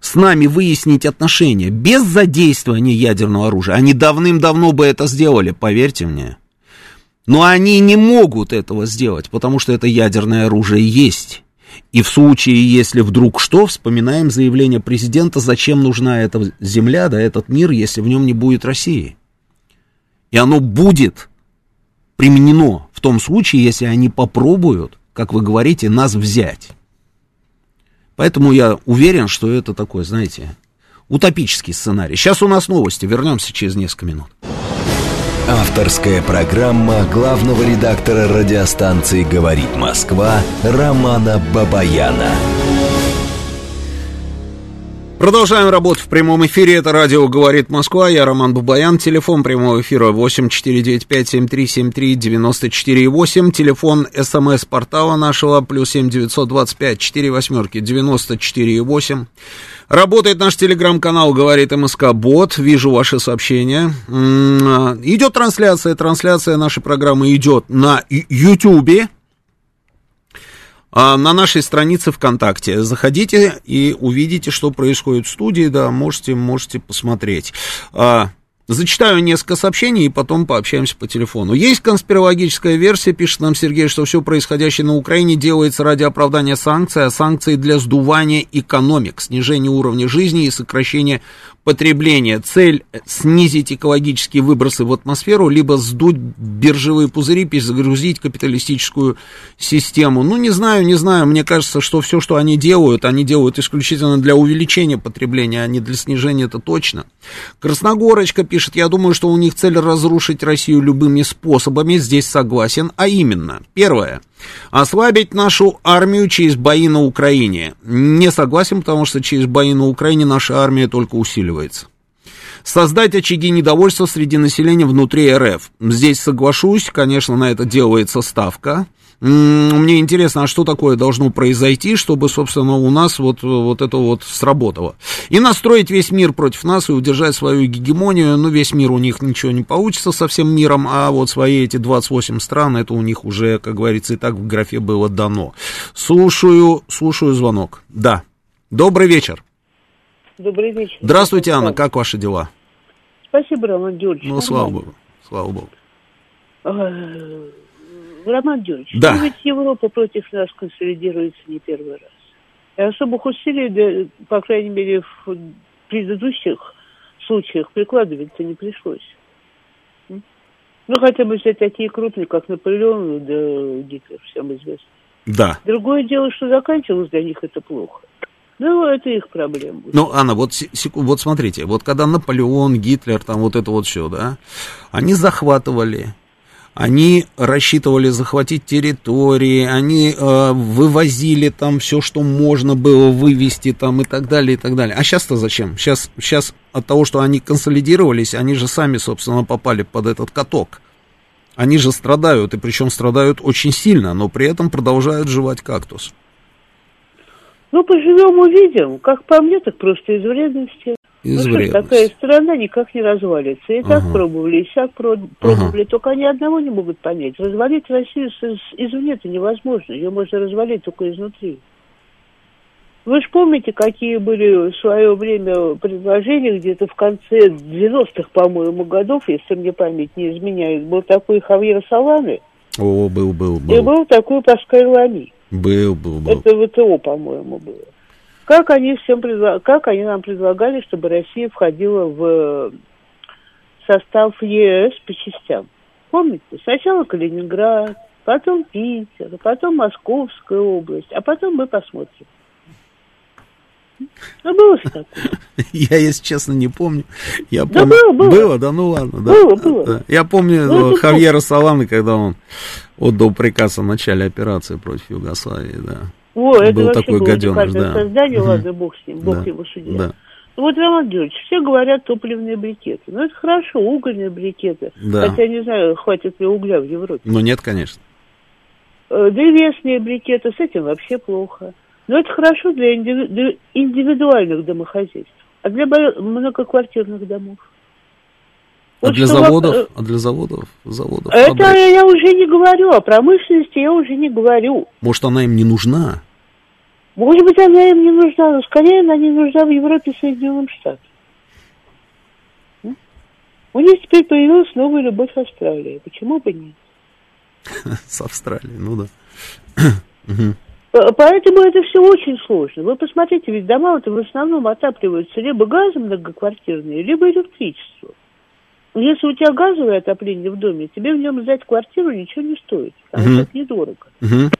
с нами выяснить отношения без задействования ядерного оружия, они давным-давно бы это сделали, поверьте мне. Но они не могут этого сделать, потому что это ядерное оружие есть. И в случае, если вдруг что, вспоминаем заявление президента, зачем нужна эта земля, да, этот мир, если в нем не будет России. И оно будет применено в том случае, если они попробуют, как вы говорите, нас взять. Поэтому я уверен, что это такой, знаете, утопический сценарий. Сейчас у нас новости, вернемся через несколько минут. Авторская программа главного редактора радиостанции «Говорит Москва» Романа Бабаяна. Продолжаем работу в прямом эфире. Это радио «Говорит Москва». Я Роман Бабаян. Телефон прямого эфира 8495-7373-94,8. Телефон СМС-портала нашего плюс 7925 4 восьмерки 94,8. Работает наш телеграм-канал «Говорит МСК Бот». Вижу ваши сообщения. Идет трансляция. Трансляция нашей программы идет на Ютьюбе а, на нашей странице ВКонтакте. Заходите и увидите, что происходит в студии, да, можете, можете посмотреть. А, Зачитаю несколько сообщений и потом пообщаемся по телефону. Есть конспирологическая версия, пишет нам Сергей, что все происходящее на Украине делается ради оправдания санкций, а санкции для сдувания экономик, снижения уровня жизни и сокращения потребления. Цель снизить экологические выбросы в атмосферу, либо сдуть биржевые пузыри, перезагрузить капиталистическую систему. Ну, не знаю, не знаю. Мне кажется, что все, что они делают, они делают исключительно для увеличения потребления, а не для снижения, это точно. Красногорочка пишет, я думаю, что у них цель разрушить Россию любыми способами. Здесь согласен. А именно, первое. Ослабить нашу армию через бои на Украине. Не согласен, потому что через бои на Украине наша армия только усиливается. Создать очаги недовольства среди населения внутри РФ. Здесь соглашусь, конечно, на это делается ставка. Мне интересно, а что такое должно произойти, чтобы, собственно, у нас вот, вот это вот сработало. И настроить весь мир против нас и удержать свою гегемонию. Ну, весь мир у них ничего не получится со всем миром, а вот свои эти 28 стран, это у них уже, как говорится, и так в графе было дано. Слушаю, слушаю звонок. Да. Добрый вечер. Добрый вечер. Здравствуйте, Анна, как ваши дела? Спасибо, Роман Георгиевич. Ну, слава богу, слава богу. Роман Георгиевич, Да. ну ведь Европа против нас консолидируется не первый раз. И особых усилий, по крайней мере, в предыдущих случаях прикладывать-то не пришлось. Ну, хотя бы взять такие крупные, как Наполеон, да Гитлер, всем известно. Да. Другое дело, что заканчивалось для них это плохо. Ну, это их проблема. Ну, Анна, вот, се- секу- вот смотрите, вот когда Наполеон, Гитлер, там вот это вот все, да, они захватывали, они рассчитывали захватить территории, они э, вывозили там все, что можно было вывести там и так далее, и так далее. А сейчас-то зачем? Сейчас, сейчас от того, что они консолидировались, они же сами, собственно, попали под этот каток. Они же страдают, и причем страдают очень сильно, но при этом продолжают жевать кактус. Ну, поживем, увидим. Как по мне, так просто из вредности. Из ну, вредности. такая страна никак не развалится. И так Ага. пробовали, и про- пробовали. Только они одного не могут понять. Развалить Россию с- извне-то невозможно. Ее можно развалить только изнутри. Вы же помните, какие были в свое время предложения где-то в конце 90-х, по-моему, годов, если мне память не изменяет. Был такой Хавьер Саланы О, был, был, и был. был такой Паскаль Лами. Был, был, был. Это ВТО, по-моему, было. Как они всем как они нам предлагали, чтобы Россия входила в э, состав ЕС по частям? Помните? Сначала Калининград, потом Питер, потом Московская область, а потом мы посмотрим. Ну, было же такое. Я, если честно, не помню. Я Да помню. было, было. да ну ладно. Да. Было, было. Да. Я помню Ну, э, Хавьера Саланы, когда он отдал приказ о начале операции против Югославии, да. О, это Был вообще такой было гаденыш, да. создание, Мгм. ладно, бог с ним, бог Да, его судья. да. Ну, Вот, Роман Георгиевич, все говорят топливные брикеты. Ну, это хорошо, угольные брикеты. Да. Хотя не знаю, хватит ли угля в Европе. Но нет, конечно. Э, Древесные брикеты, с этим вообще плохо. Но это хорошо для индиви- для индивидуальных домохозяйств. А для многоквартирных домов? А Вот для что во- заводов, э, а для заводов, заводов. Это фабрик. я уже не говорю, о промышленности я уже не говорю. Может, она им не нужна? Может быть, она им не нужна, но скорее она не нужна в Европе и Соединенным Штатам. М? У них теперь появилась новая любовь Австралии. Почему бы нет? С Австралией, ну да. П- Поэтому это все очень сложно. Вы посмотрите, ведь дома это в основном отапливаются либо газом многоквартирные, либо электричеством. Если у тебя газовое отопление в доме, тебе в нем сдать квартиру ничего не стоит, потому Мгм. что это недорого.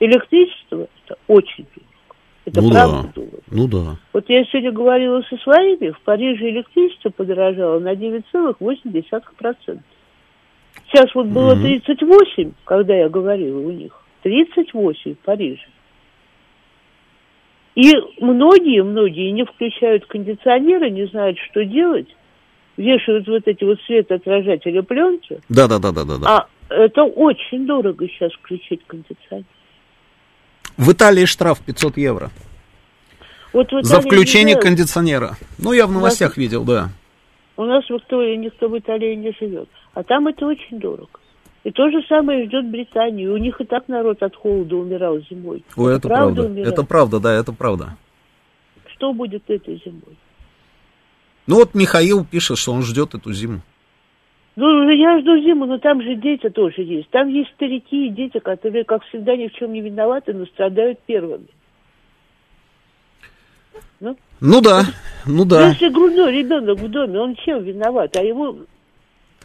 Электричество это очень дорого. Это Ну правда да. Ну да. Вот я сегодня говорила со своими, в Париже электричество подорожало на 9,8%. Сейчас вот было Мгм. 38, когда я говорила у них. 38 в Париже. И многие, многие не включают кондиционеры, не знают, что делать, вешают вот эти вот светоотражатели пленки, да, да, да, да, да. а это очень дорого сейчас включить кондиционер. В Италии штраф 500 евро. Вот За включение знаю, кондиционера. Ну, я в новостях нас- видел, да. У нас в Италии никто в Италии не живет. А там это очень дорого. И то же самое ждет Британию. У них и так народ от холода умирал зимой. Ой, это правда. умирает. Это правда, да, это правда. Что будет этой зимой? Ну вот Михаил пишет, что он ждет эту зиму. Ну, я жду зиму, но там же дети тоже есть. Там есть старики и дети, которые, как всегда, ни в чем не виноваты, но страдают первыми. Ну, ну да, ну да. Если грудной ребенок в доме, он чем виноват? А его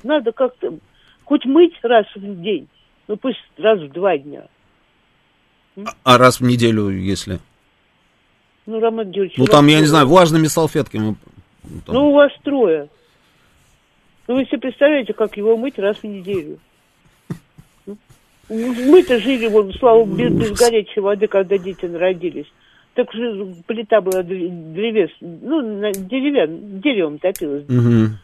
надо как-то хоть мыть раз в день, ну пусть раз в два дня. А, а раз в неделю, если? Ну, Роман Георгиевич... Ну, там, я не знаю, влажными салфетками. Там... Ну, у вас трое. Ну, вы себе представляете, как его мыть раз в неделю. Мы-то жили, вот, слава богу, без, без горячей воды, когда дети народились. Так же плита была древес, ну, деревян, деревом топилась. Угу.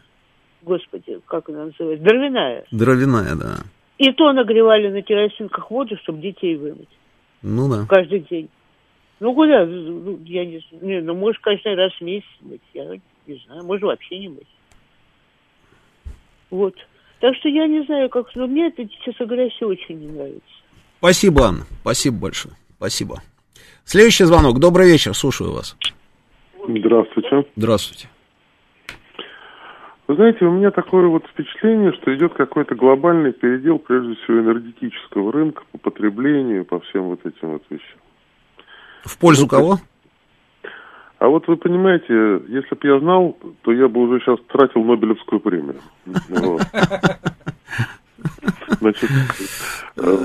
Господи, как она называется? Дровяная. Дровяная, да. И то нагревали на керосинках воду, чтобы детей вымыть. Ну да. Каждый день. Ну куда? Ну, я не знаю. Ну, может, конечно, раз в месяц мыть. Я не знаю. Может, вообще не мыть. Вот. Так что я не знаю, как... Но мне это, честно говоря, все очень не нравится. Спасибо, Анна. Спасибо большое. Спасибо. Следующий звонок. Добрый вечер. Слушаю вас. Здравствуйте. Здравствуйте. Вы знаете, у меня такое вот впечатление, что идет какой-то глобальный передел, прежде всего, энергетического рынка по потреблению, по всем вот этим вот вещам. В пользу вот, кого? А вот вы понимаете, если бы я знал, то я бы уже сейчас тратил Нобелевскую премию. Значит, э,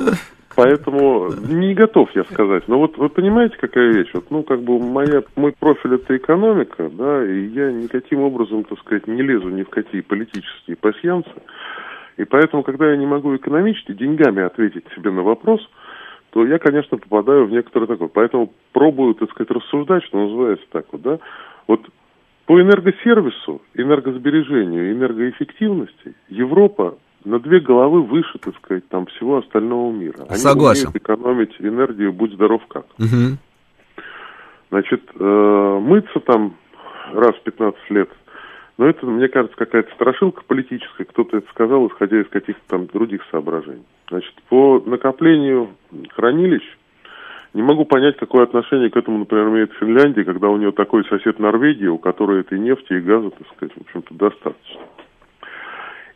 поэтому не готов я сказать. Но вот вы понимаете, какая вещь? Вот, ну, как бы моя, мой профиль это экономика, да, и я никаким образом, так сказать, не лезу ни в какие политические пассиансы. И поэтому, когда я не могу экономически деньгами ответить себе на вопрос – то я, конечно, попадаю в некоторое такое. Поэтому пробую, так сказать, рассуждать, что называется так вот, да. Вот по энергосервису, энергосбережению, энергоэффективности Европа на две головы выше, так сказать, там всего остального мира. Они Согласен. умеют экономить энергию, будь здоров как. Угу. Значит, э, мыться там раз в 15 лет – но это, мне кажется, какая-то страшилка политическая. Кто-то это сказал, исходя из каких-то там других соображений. Значит, по накоплению хранилищ не могу понять, какое отношение к этому, например, имеет Финляндия, когда у нее такой сосед Норвегия, у которой этой нефти и газа, так сказать, в общем-то, достаточно.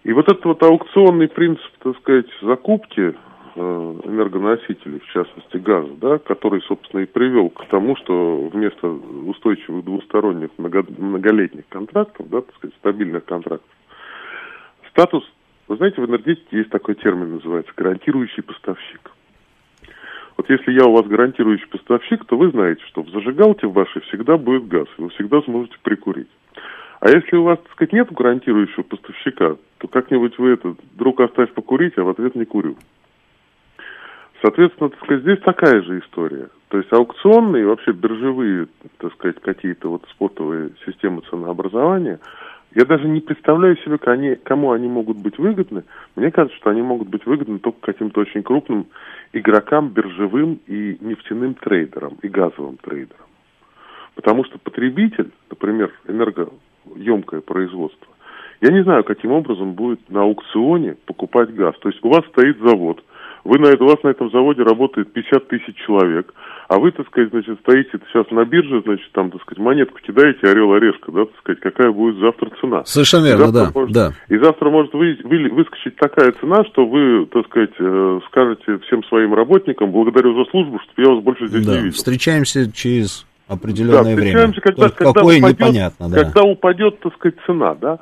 И вот этот вот аукционный принцип, так сказать, закупки Э, энергоносителей, в частности газа, да, который, собственно, и привел к тому, что вместо устойчивых двусторонних много, многолетних контрактов, да, так сказать, стабильных контрактов, статус, вы знаете, в энергетике есть такой термин, называется гарантирующий поставщик. Вот если я у вас гарантирующий поставщик, то вы знаете, что в зажигалке в вашей всегда будет газ, и вы всегда сможете прикурить. А если у вас, так сказать, нет гарантирующего поставщика, то как-нибудь вы это, друг оставь покурить, а в ответ не курю. Соответственно, так сказать, здесь такая же история. То есть аукционные, вообще биржевые, так сказать, какие-то вот спотовые системы ценообразования, я даже не представляю себе, кому они могут быть выгодны. Мне кажется, что они могут быть выгодны только каким-то очень крупным игрокам, биржевым и нефтяным трейдерам, и газовым трейдерам. Потому что потребитель, например, энергоемкое производство, я не знаю, каким образом будет на аукционе покупать газ. То есть у вас стоит завод, вы на у вас на этом заводе работает 50 тысяч человек, а вы, так сказать, значит, стоите сейчас на бирже, значит, там, так сказать, монетку кидаете, орел, орешка, да, так сказать, какая будет завтра цена. Совершенно верно, да, может, да. И завтра может вы, вы, выскочить такая цена, что вы, так сказать, э, скажете всем своим работникам, благодарю за службу, что я вас больше здесь да, не видел. встречаемся через определенное да, время. Когда, когда какое упадет, непонятно, да. Когда упадет, так сказать, цена, да.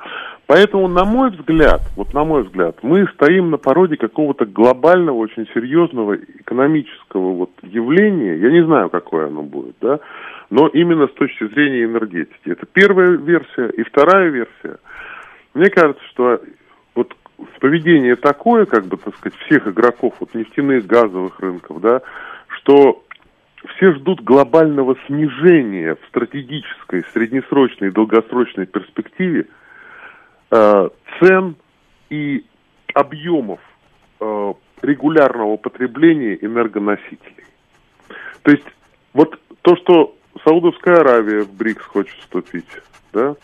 Поэтому, на мой взгляд, вот на мой взгляд, мы стоим на породе какого-то глобального, очень серьезного экономического вот явления. Я не знаю, какое оно будет, да, но именно с точки зрения энергетики. Это первая версия. И вторая версия. Мне кажется, что вот поведение такое, как бы, так сказать, всех игроков вот нефтяных, газовых рынков, да, что все ждут глобального снижения в стратегической, среднесрочной и долгосрочной перспективе – цен и объемов э, регулярного потребления энергоносителей. То есть вот то, что Саудовская Аравия в БРИКС хочет вступить, да,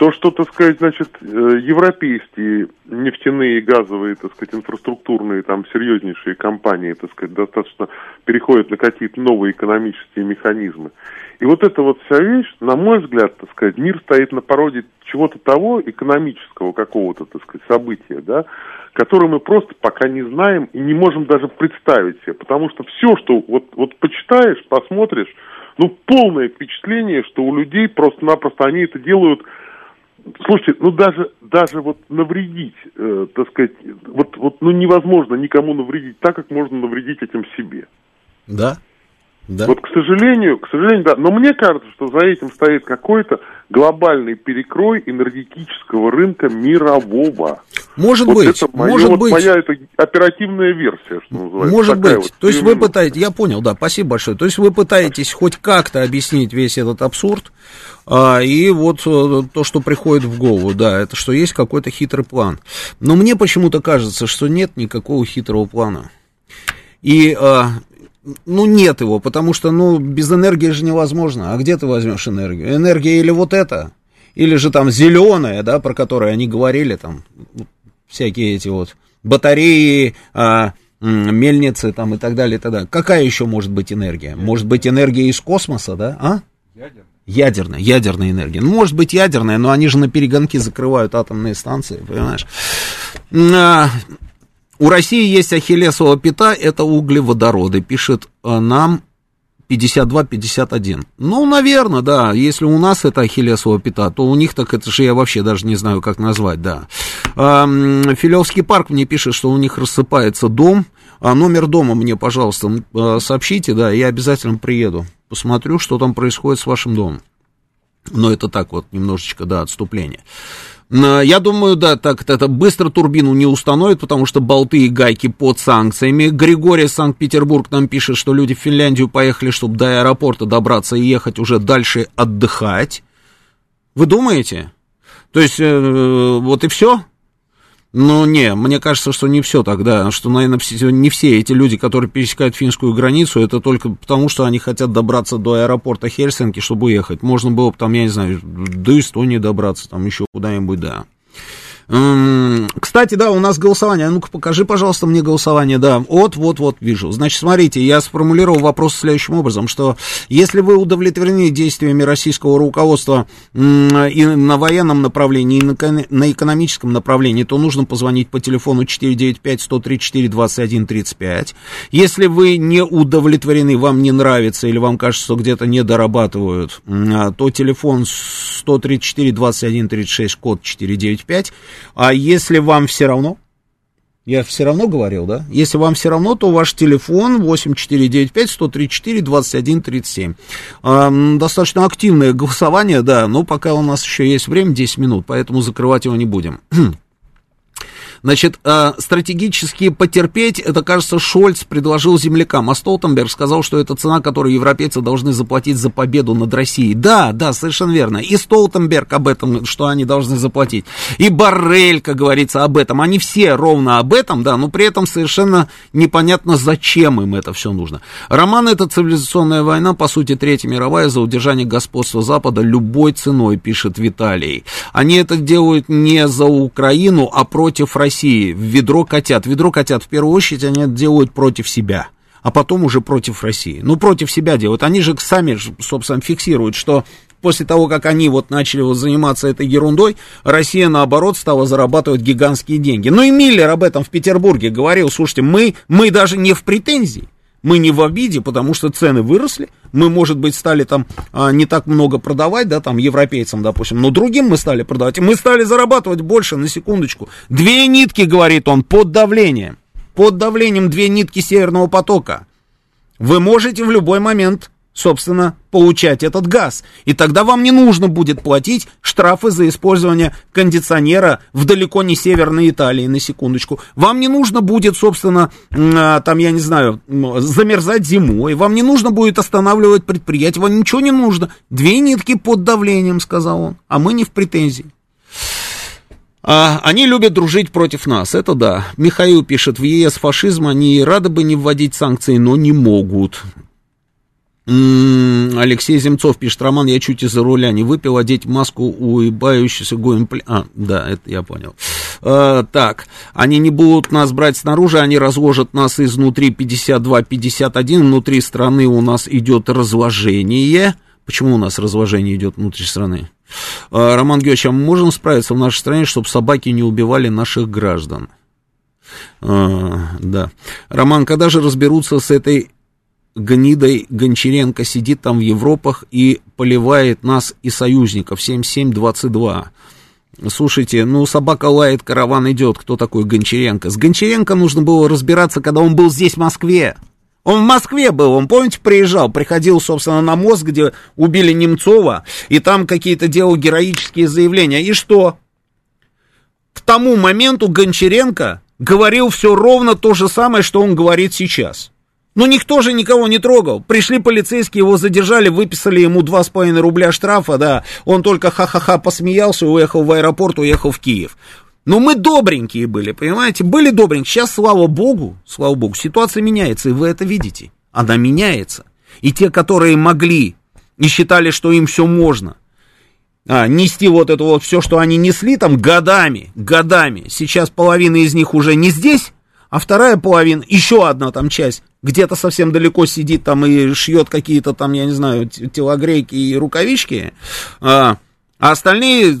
То, что, так сказать, значит, э, европейские нефтяные и газовые, так сказать, инфраструктурные, там, серьезнейшие компании, так сказать, достаточно переходят на какие-то новые экономические механизмы. И вот эта вот вся вещь, на мой взгляд, так сказать, мир стоит на породе чего-то того экономического какого-то, так сказать, события, да, которое мы просто пока не знаем и не можем даже представить себе. Потому что все, что вот, вот почитаешь, посмотришь, ну, полное впечатление, что у людей просто-напросто они это делают Слушайте, ну даже, даже вот навредить, э, так сказать, вот, вот ну невозможно никому навредить так, как можно навредить этим себе. Да, да. Вот, к сожалению, к сожалению, да. Но мне кажется, что за этим стоит какой-то глобальный перекрой энергетического рынка мирового. Может вот быть, это моё, может вот быть. Моя это оперативная версия, что называется. Может Такая быть. Вот То есть вы пытаетесь, я понял, да, спасибо большое. То есть вы пытаетесь хоть как-то объяснить весь этот абсурд, а, и вот э, то, что приходит в голову, да, это что есть какой-то хитрый план. Но мне почему-то кажется, что нет никакого хитрого плана. И, а, ну, нет его, потому что, ну, без энергии же невозможно. А где ты возьмешь энергию? Энергия или вот это, или же там зеленая, да, про которую они говорили, там, всякие эти вот батареи, а, мельницы там и так далее, и так далее. Какая еще может быть энергия? Может быть энергия из космоса, да? А? Ядерная, ядерная энергия. Ну, может быть, ядерная, но они же на перегонки закрывают атомные станции, понимаешь? У России есть ахиллесова пята, это углеводороды, пишет а, нам 52-51. Ну, наверное, да. Если у нас это ахиллесова пята, то у них так это же я вообще даже не знаю, как назвать, да. Филевский парк мне пишет, что у них рассыпается дом. А номер дома мне, пожалуйста, а, сообщите, да, я обязательно приеду. Посмотрю, что там происходит с вашим домом. Но это так вот, немножечко, да, отступление. Но Я думаю, да, так это быстро турбину не установят, потому что болты и гайки под санкциями. Григорий Санкт-Петербург нам пишет, что люди в Финляндию поехали, чтобы до аэропорта добраться и ехать уже дальше отдыхать. Вы думаете? То есть, э, вот и все? Ну, не, мне кажется, что не все тогда, что, наверное, не все эти люди, которые пересекают финскую границу, это только потому, что они хотят добраться до аэропорта Хельсинки, чтобы уехать. Можно было бы там, я не знаю, до Эстонии добраться, там еще куда-нибудь, да. Кстати, да, у нас голосование. А Ну-ка, покажи, пожалуйста, мне голосование. Да, вот, вот, вот, вижу. Значит, смотрите, я сформулировал вопрос следующим образом, что если вы удовлетворены действиями российского руководства и на военном направлении, и на, кон- на экономическом направлении, то нужно позвонить по телефону 495-134-2135. Если вы не удовлетворены, вам не нравится или вам кажется, что где-то не дорабатывают, а, то телефон 134-2136, код 495. А если вам все равно, я все равно говорил, да? Если вам все равно, то ваш телефон 8495-134-2137. А, м, достаточно активное голосование, да, но пока у нас еще есть время, 10 минут, поэтому закрывать его не будем. Значит, э, стратегически потерпеть, это, кажется, Шольц предложил землякам, а Столтенберг сказал, что это цена, которую европейцы должны заплатить за победу над Россией. Да, да, совершенно верно. И Столтенберг об этом, что они должны заплатить. И Баррель, как говорится, об этом. Они все ровно об этом, да, но при этом совершенно непонятно, зачем им это все нужно. Роман «Это цивилизационная война», по сути, Третья мировая, за удержание господства Запада любой ценой, пишет Виталий. Они это делают не за Украину, а против России. В ведро котят. Ведро котят, в первую очередь, они это делают против себя а потом уже против России. Ну, против себя делают. Они же сами, собственно, фиксируют, что после того, как они вот начали вот заниматься этой ерундой, Россия, наоборот, стала зарабатывать гигантские деньги. Ну, и Миллер об этом в Петербурге говорил, слушайте, мы, мы даже не в претензии. Мы не в обиде, потому что цены выросли. Мы, может быть, стали там а, не так много продавать, да, там, европейцам, допустим, но другим мы стали продавать. Мы стали зарабатывать больше, на секундочку. Две нитки, говорит он, под давлением. Под давлением две нитки Северного потока. Вы можете в любой момент, собственно, получать этот газ. И тогда вам не нужно будет платить штрафы за использование кондиционера в далеко не северной Италии, на секундочку. Вам не нужно будет, собственно, а, там, я не знаю, замерзать зимой. Вам не нужно будет останавливать предприятие. Вам ничего не нужно. Две нитки под давлением, сказал он. А мы не в претензии. А, они любят дружить против нас, это да. Михаил пишет, в ЕС фашизм, они рады бы не вводить санкции, но не могут. Алексей Земцов пишет, Роман, я чуть из-за руля не выпил, одеть маску уебающийся гоем... А, да, это я понял. А, так, они не будут нас брать снаружи, они разложат нас изнутри 52-51, внутри страны у нас идет разложение. Почему у нас разложение идет внутри страны? А, Роман Георгиевич, а мы можем справиться в нашей стране, чтобы собаки не убивали наших граждан? А, да. Роман, когда же разберутся с этой гнидой Гончаренко сидит там в Европах и поливает нас и союзников 7722. Слушайте, ну собака лает, караван идет. Кто такой Гончаренко? С Гончаренко нужно было разбираться, когда он был здесь, в Москве. Он в Москве был, он, помните, приезжал, приходил, собственно, на мост, где убили Немцова, и там какие-то делал героические заявления. И что? К тому моменту Гончаренко говорил все ровно то же самое, что он говорит сейчас. Но никто же никого не трогал. Пришли полицейские, его задержали, выписали ему 2,5 рубля штрафа, да. Он только ха-ха-ха посмеялся, уехал в аэропорт, уехал в Киев. Но мы добренькие были, понимаете? Были добренькие. Сейчас, слава богу, слава богу, ситуация меняется, и вы это видите. Она меняется. И те, которые могли и считали, что им все можно, а, нести вот это вот все, что они несли там годами, годами. Сейчас половина из них уже не здесь, а вторая половина, еще одна там часть, где-то совсем далеко сидит там и шьет какие-то там, я не знаю, телогрейки и рукавички, а, а остальные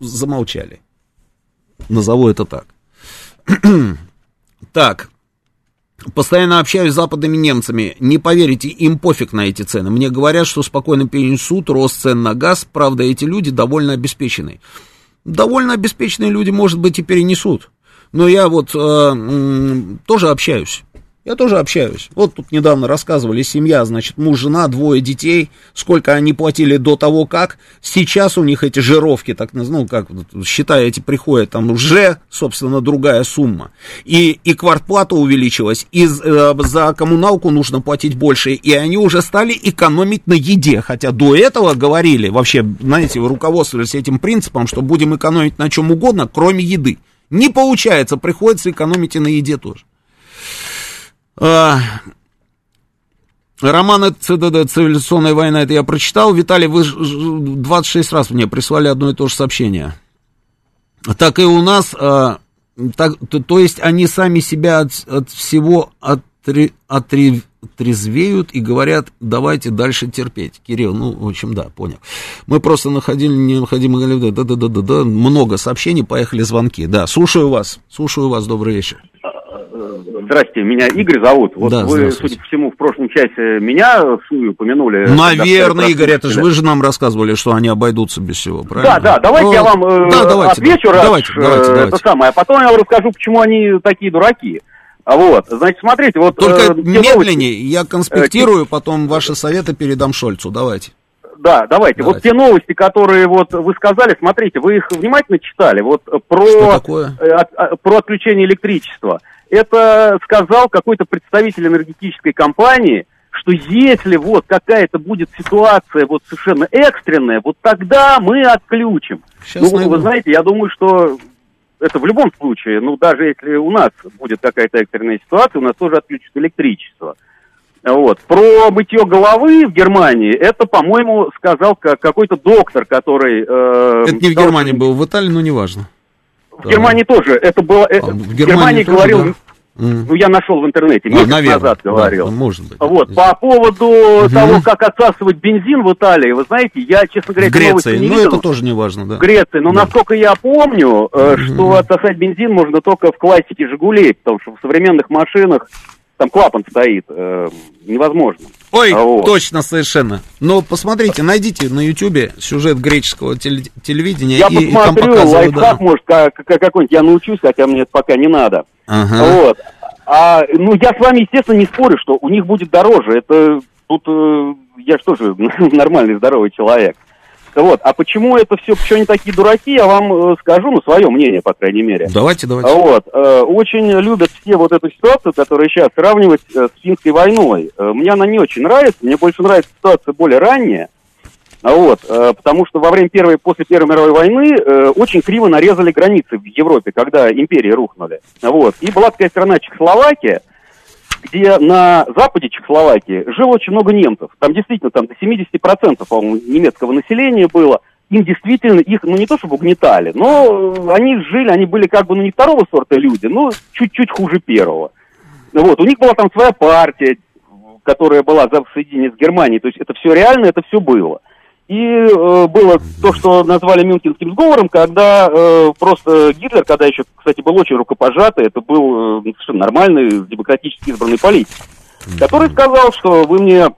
замолчали. Назову это так. так, Постоянно общаюсь с западными немцами. Не поверите, им пофиг на эти цены. Мне говорят, что спокойно перенесут рост цен на газ. Правда, эти люди довольно обеспечены. Довольно обеспеченные люди, может быть, и перенесут. Но я вот э, тоже общаюсь я тоже общаюсь. Вот тут недавно рассказывали, семья, значит, муж, жена, двое детей, сколько они платили до того, как. Сейчас у них эти жировки, так, ну, как, считая эти приходят, там уже, собственно, другая сумма. И, и квартплата увеличилась, и э, за коммуналку нужно платить больше, и они уже стали экономить на еде. Хотя до этого говорили, вообще, знаете, руководствовались этим принципом, что будем экономить на чем угодно, кроме еды. Не получается, приходится экономить и на еде тоже. А, роман ЦДД «Цивилизационная война» это я прочитал. Виталий, вы 26 раз мне прислали одно и то же сообщение. Так и у нас, а, так, то, то есть они сами себя от, от всего отре, отрезвеют и говорят, давайте дальше терпеть. Кирилл, ну, в общем, да, понял. Мы просто находили необходимые, да-да-да-да, много сообщений, поехали звонки. Да, слушаю вас, слушаю вас, добрый вечер. Здрасте, меня Игорь зовут. Вот да, вы, судя по всему, в прошлом часе меня упомянули. Наверное, Игорь, это же вы же нам рассказывали, что они обойдутся без всего, правильно? Да, да, давайте ну, я вам э, да, давайте, отвечу, да, давайте, давайте, э, давайте. это самое, а потом я вам расскажу, почему они такие дураки. Вот, значит, смотрите, вот... Только э, медленнее, новости, я конспектирую, э, потом ваши советы передам Шольцу, давайте. Да, давайте. давайте. Вот те новости, которые вот вы сказали, смотрите, вы их внимательно читали, вот про, э, от, про отключение электричества это сказал какой-то представитель энергетической компании, что если вот какая-то будет ситуация вот совершенно экстренная, вот тогда мы отключим. Сейчас ну, найду. вы знаете, я думаю, что это в любом случае, ну, даже если у нас будет какая-то экстренная ситуация, у нас тоже отключат электричество. Вот. Про мытье головы в Германии, это, по-моему, сказал какой-то доктор, который... Э, это не в Германии был, в Италии, но неважно. В. Германии тоже. Это было... А, в Германии, Германии тоже, говорил... Да. Ну, я нашел в интернете, месяц а, назад говорил. Да, может быть. Вот, по поводу угу. того, как отсасывать бензин в Италии, вы знаете, я, честно говоря, Греции, не ну видел. это тоже не важно, да. Греции, но да. насколько я помню, угу. что отсосать бензин можно только в классике «Жигулей», потому что в современных машинах там клапан стоит, э, невозможно. Ой, а вот. точно, совершенно. Но посмотрите, найдите на Ютубе сюжет греческого телевидения. Я и, посмотрю, и там лайфхак, да. может, как, какой-нибудь я научусь, хотя мне это пока не надо. Ага. Вот. А, ну, я с вами, естественно, не спорю, что у них будет дороже. Это тут э, я что же нормальный, здоровый человек. Вот. А почему это все, почему они такие дураки, я вам э, скажу, ну, свое мнение, по крайней мере. Давайте, давайте. Вот. Э, очень любят все вот эту ситуацию, которая сейчас, сравнивать э, с финской войной. Мне она не очень нравится, мне больше нравится ситуация более ранняя. Вот, потому что во время первой, после Первой мировой войны очень криво нарезали границы в Европе, когда империи рухнули. Вот. И была такая страна Чехословакия, где на западе Чехословакии жило очень много немцев. Там действительно там до 70% по-моему, немецкого населения было. Им действительно, их, ну не то чтобы угнетали, но они жили, они были как бы, ну не второго сорта люди, но чуть-чуть хуже первого. Вот, у них была там своя партия, которая была за соединение с Германией, то есть это все реально, это все было. И э, было то, что назвали Мюнхенским сговором, когда э, просто Гитлер, когда еще, кстати, был очень рукопожатый, это был э, совершенно нормальный, демократически избранный политик, который сказал, что вы мне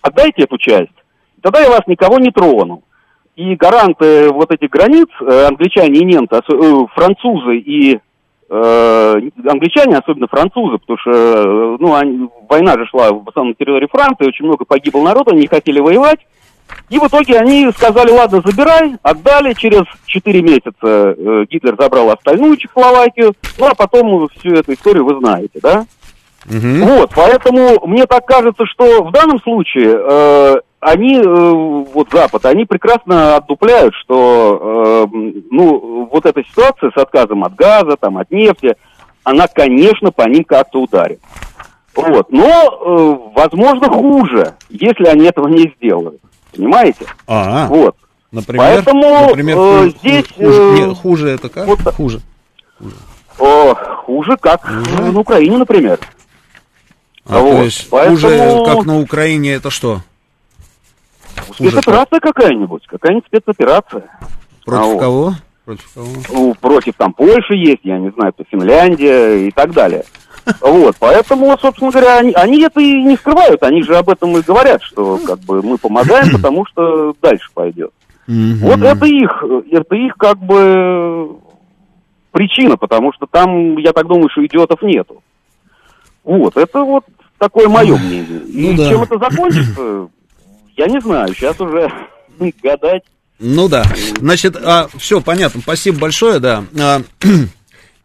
отдайте эту часть, тогда я вас никого не трону. И гаранты вот этих границ, э, англичане и немцы, э, французы и э, англичане, особенно французы, потому что э, ну, они, война же шла в основном на территории Франции, очень много погибло народу, они не хотели воевать, и в итоге они сказали, ладно, забирай, отдали. Через 4 месяца э, Гитлер забрал остальную Чехословакию. Ну, а потом всю эту историю вы знаете, да? Угу. Вот, поэтому мне так кажется, что в данном случае э, они, э, вот Запад, они прекрасно отдупляют, что, э, ну, вот эта ситуация с отказом от газа, там, от нефти, она, конечно, по ним как-то ударит. Вот, но, э, возможно, хуже, если они этого не сделают. Понимаете? А, вот. Например, Поэтому например, э, хуже, здесь... Хуже, э, не, хуже это как? вот, хуже. О, хуже, как Хуже? на Украине, например. А, Вот, то есть поэтому- хуже, как на Украине, это что? Хуже Спецоперация какая-нибудь, какая-нибудь спецоперация. Против А вот. кого? Против кого? Ну, против там Польши есть, я не знаю, то Финляндия и так далее. Вот, поэтому, собственно говоря, они, они это и не скрывают, они же об этом и говорят, что как бы мы помогаем, потому что дальше пойдет. Вот это их, это их как бы причина, потому что там, я так думаю, что идиотов нету. Вот, это вот такое мое мнение. И Ну да. чем это закончится, я не знаю, сейчас уже гадать. Ну да. Значит, все понятно. Спасибо большое, да. А,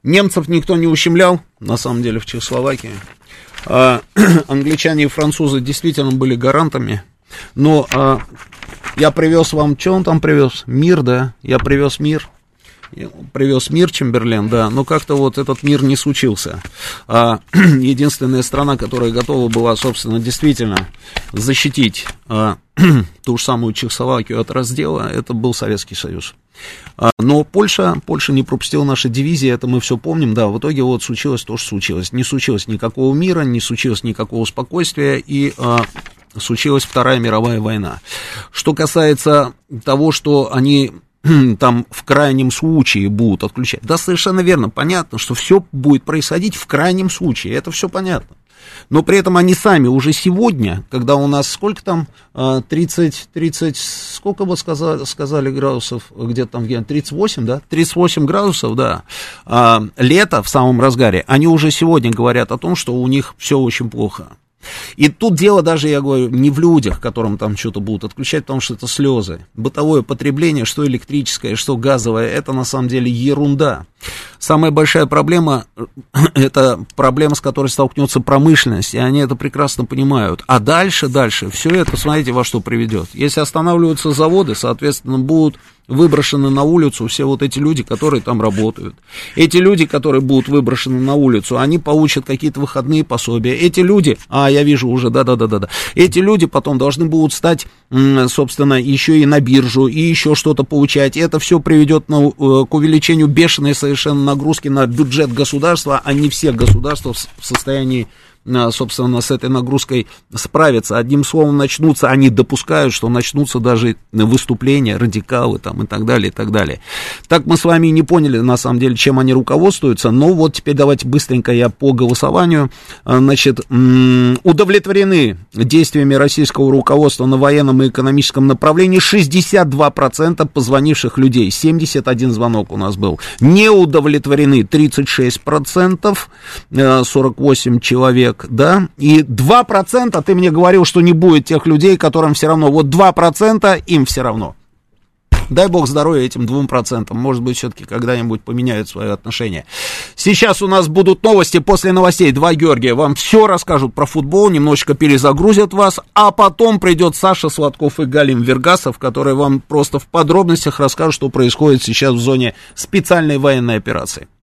немцев никто не ущемлял, на самом деле, в Чехословакии. А, англичане и французы действительно были гарантами. Но а, я привез вам, что он там привез? Мир, да? Я привез мир. Привез мир Чемберлен, да, но как-то вот этот мир не случился. А, единственная страна, которая готова была, собственно, действительно защитить а, ту же самую Чехословакию от раздела, это был Советский Союз. А, Но Польша, Польша не пропустила наши дивизии, это мы все помним, да, в итоге вот случилось то, что случилось. Не случилось никакого мира, не случилось никакого спокойствия, и а, случилась Вторая мировая война. Что касается того, что они там в крайнем случае будут отключать. Да, совершенно верно, понятно, что все будет происходить в крайнем случае, это все понятно. Но при этом они сами уже сегодня, когда у нас сколько там, а, 30, 30, сколько вы сказали, сказали градусов, где-то там, где 38, да? 38 градусов, да, а, лето в самом разгаре, они уже сегодня говорят о том, что у них все очень плохо. И тут дело даже, я говорю, не в людях, которым там что-то будут отключать, потому что это слезы. Бытовое потребление, что электрическое, что газовое, это на самом деле ерунда. Самая большая проблема, это проблема, с которой столкнется промышленность, и они это прекрасно понимают. А дальше, дальше, все это, смотрите, во что приведет. Если останавливаются заводы, соответственно, будут выброшены на улицу все вот эти люди, которые там работают. Эти люди, которые будут выброшены на улицу, они получат какие-то выходные пособия. Эти люди, а, я вижу уже, да-да-да-да, эти люди потом должны будут стать, собственно, еще и на биржу, и еще что-то получать. Это все приведет на, э, к увеличению бешеной совершенно нагрузки на бюджет государства, а не все государства в состоянии собственно, с этой нагрузкой справиться. Одним словом, начнутся, они допускают, что начнутся даже выступления, радикалы там и так далее, и так далее. Так мы с вами не поняли, на самом деле, чем они руководствуются, но вот теперь давайте быстренько я по голосованию. А, Значит, удовлетворены действиями российского руководства на военном и экономическом направлении 62% позвонивших людей, 71 звонок у нас был. Не удовлетворены 36%, э, 48 человек, да, и 2% ты мне говорил, что не будет тех людей, которым все равно, вот 2% им все равно. Дай бог здоровья этим двум процентам. Может быть, все-таки когда-нибудь поменяют свое отношение. Сейчас у нас будут новости. После новостей два Георгия вам все расскажут про футбол, немножечко перезагрузят вас, а потом придет Саша Сладков и Галим Вергасов, которые вам просто в подробностях расскажут, что происходит сейчас в зоне специальной военной операции.